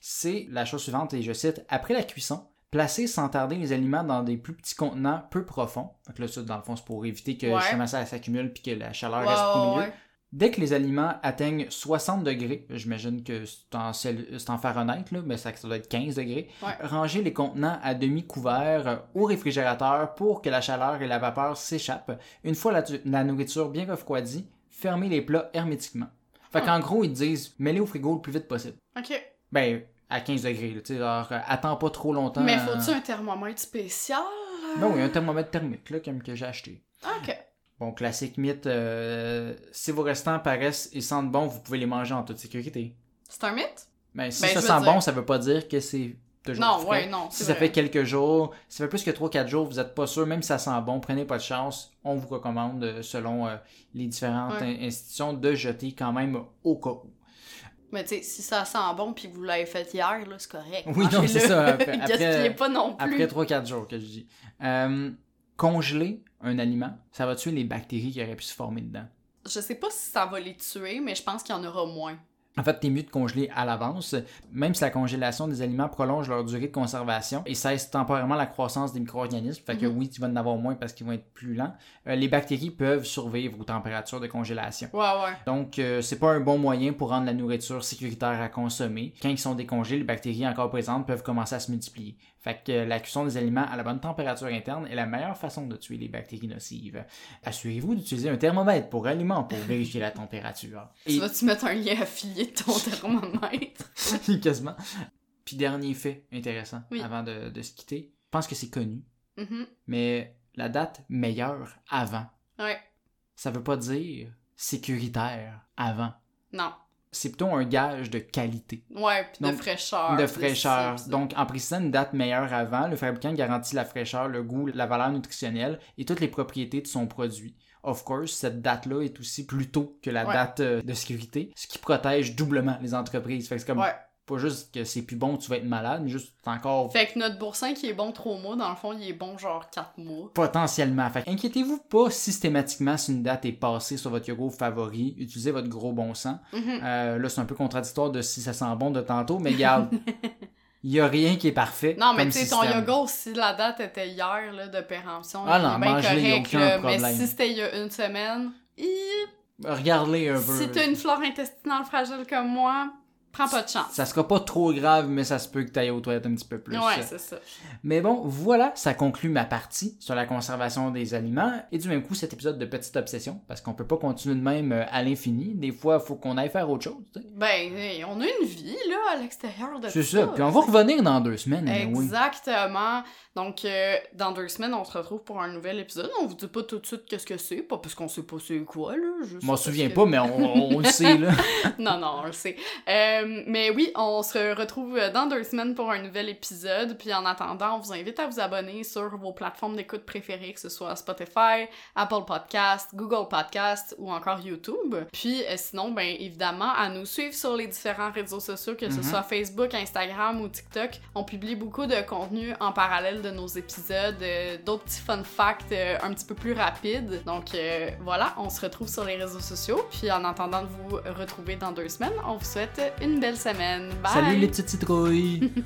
C'est la chose suivante et je cite après la cuisson. Placer sans tarder les aliments dans des plus petits contenants peu profonds. Donc là, ça, dans le fond, c'est pour éviter que Ouais. ça s'accumule puis que la chaleur reste au milieu. ouais. Dès que les aliments atteignent 60 degrés, j'imagine que c'est en, en Fahrenheit, là, mais ça, ça doit être 15 degrés, Ouais. rangez les contenants à demi couverts au réfrigérateur pour que la chaleur et la vapeur s'échappent. Une fois la, la nourriture bien refroidie, fermez les plats hermétiquement. Fait qu'en gros, ils disent, mets-les au frigo le plus vite possible. Ok. Ben, à 15 degrés, tu sais, genre, euh, attends pas trop longtemps. Mais euh, faut-tu un thermomètre spécial? Ben oui, un thermomètre thermique, là, comme que j'ai acheté. Ok. Bon, classique mythe, euh, si vos restants paraissent et sentent bon, vous pouvez les manger en toute sécurité. C'est un mythe? Ben, si Ben, ça sent dire- bon, ça veut pas dire que c'est toujours Non, frais. ouais, non. Si ça vrai. fait quelques jours, si ça fait plus que 3-4 jours, vous êtes pas sûr, même si ça sent bon, prenez pas de chance. On vous recommande, selon euh, les différentes Ouais. institutions, de jeter quand même au cas où. Mais tu sais, si ça sent bon puis vous l'avez fait hier, là, c'est correct. Oui, non, c'est ça, après- après- pas non plus. Après 3-4 jours, que je dis. Euh, congeler un aliment, ça va tuer les bactéries qui auraient pu se former dedans. Je sais pas si ça va les tuer, mais je pense qu'il y en aura moins. En fait, t'es mieux de congeler à l'avance, même si la congélation des aliments prolonge leur durée de conservation et cesse temporairement la croissance des micro-organismes. Fait que Mhm. oui, tu vas en avoir moins parce qu'ils vont être plus lents. Euh, les bactéries peuvent survivre aux températures de congélation. Ouais, ouais. Donc, euh, c'est pas un bon moyen pour rendre la nourriture sécuritaire à consommer. Quand ils sont décongelés, les bactéries encore présentes peuvent commencer à se multiplier. Fait que la cuisson des aliments à la bonne température interne est la meilleure façon de tuer les bactéries nocives. Assurez-vous d'utiliser un thermomètre pour aliments pour vérifier la température. Tu vas-tu mettre un lien affilié de ton thermomètre? Quasiment. Puis dernier fait intéressant Oui. avant de, de se quitter. Je pense que c'est connu, Mhm. mais la date meilleure avant, Ouais. ça veut pas dire sécuritaire avant. Non. C'est plutôt un gage de qualité, Ouais, puis de fraîcheur. de fraîcheur. Donc, en précisant une date meilleure avant, le fabricant garantit la fraîcheur, le goût, la valeur nutritionnelle et toutes les propriétés de son produit. Of course, cette date-là est aussi plus tôt que la Ouais. date euh, de sécurité, ce qui protège doublement les entreprises. Fait que c'est comme Ouais. Pas juste que c'est plus bon, tu vas être malade, mais juste encore Fait que notre boursin qui est bon 3 mois, dans le fond, il est bon genre 4 mois. potentiellement. Fait que inquiétez-vous pas systématiquement si une date est passée sur votre yogourt favori. Utilisez votre gros bon sens. Mhm. Euh, là, c'est un peu contradictoire de si ça sent bon de tantôt, mais regarde, il y a rien qui est parfait. Non, mais tu sais, ton yogourt, si la date était hier là, de péremption, Ah il non, est bien correct. aucun là, problème. mais si c'était il y a une semaine, hi, Regardez un peu. si t'as une flore intestinale fragile comme moi, prends pas de chance. Ça sera pas trop grave, mais ça se peut que tu ailles aux toilettes un petit peu plus. Ouais, c'est ça. Mais bon, voilà, ça conclut ma partie sur la conservation des aliments et du même coup cet épisode de Petite Obsession, parce qu'on peut pas continuer de même euh, à l'infini. Des fois, il faut qu'on aille faire autre chose. Ben, on a une vie, là, à l'extérieur de C'est tout ça. Puis on va revenir dans deux semaines. Exactement. Donc, euh, dans deux semaines, on se retrouve pour un nouvel épisode. On vous dit pas tout de suite qu'est-ce que c'est, pas parce qu'on sait pas c'est quoi, là. Je m'en souviens que- pas, mais on, on le sait, là. non, non, on le sait. Euh, mais oui, on se retrouve dans deux semaines pour un nouvel épisode. Puis en attendant, on vous invite à vous abonner sur vos plateformes d'écoute préférées, que ce soit Spotify, Apple Podcast, Google Podcast ou encore YouTube. Puis euh, sinon, ben évidemment, à nous suivre sur les différents réseaux sociaux, que ce Mhm. soit Facebook, Instagram ou TikTok. On publie beaucoup de contenu en parallèle de nos épisodes, euh, d'autres petits fun facts euh, un petit peu plus rapides. Donc euh, voilà, on se retrouve sur les réseaux sociaux. Puis en attendant de vous retrouver dans deux semaines, on vous souhaite une belle semaine. Bye! Salut les petites citrouilles.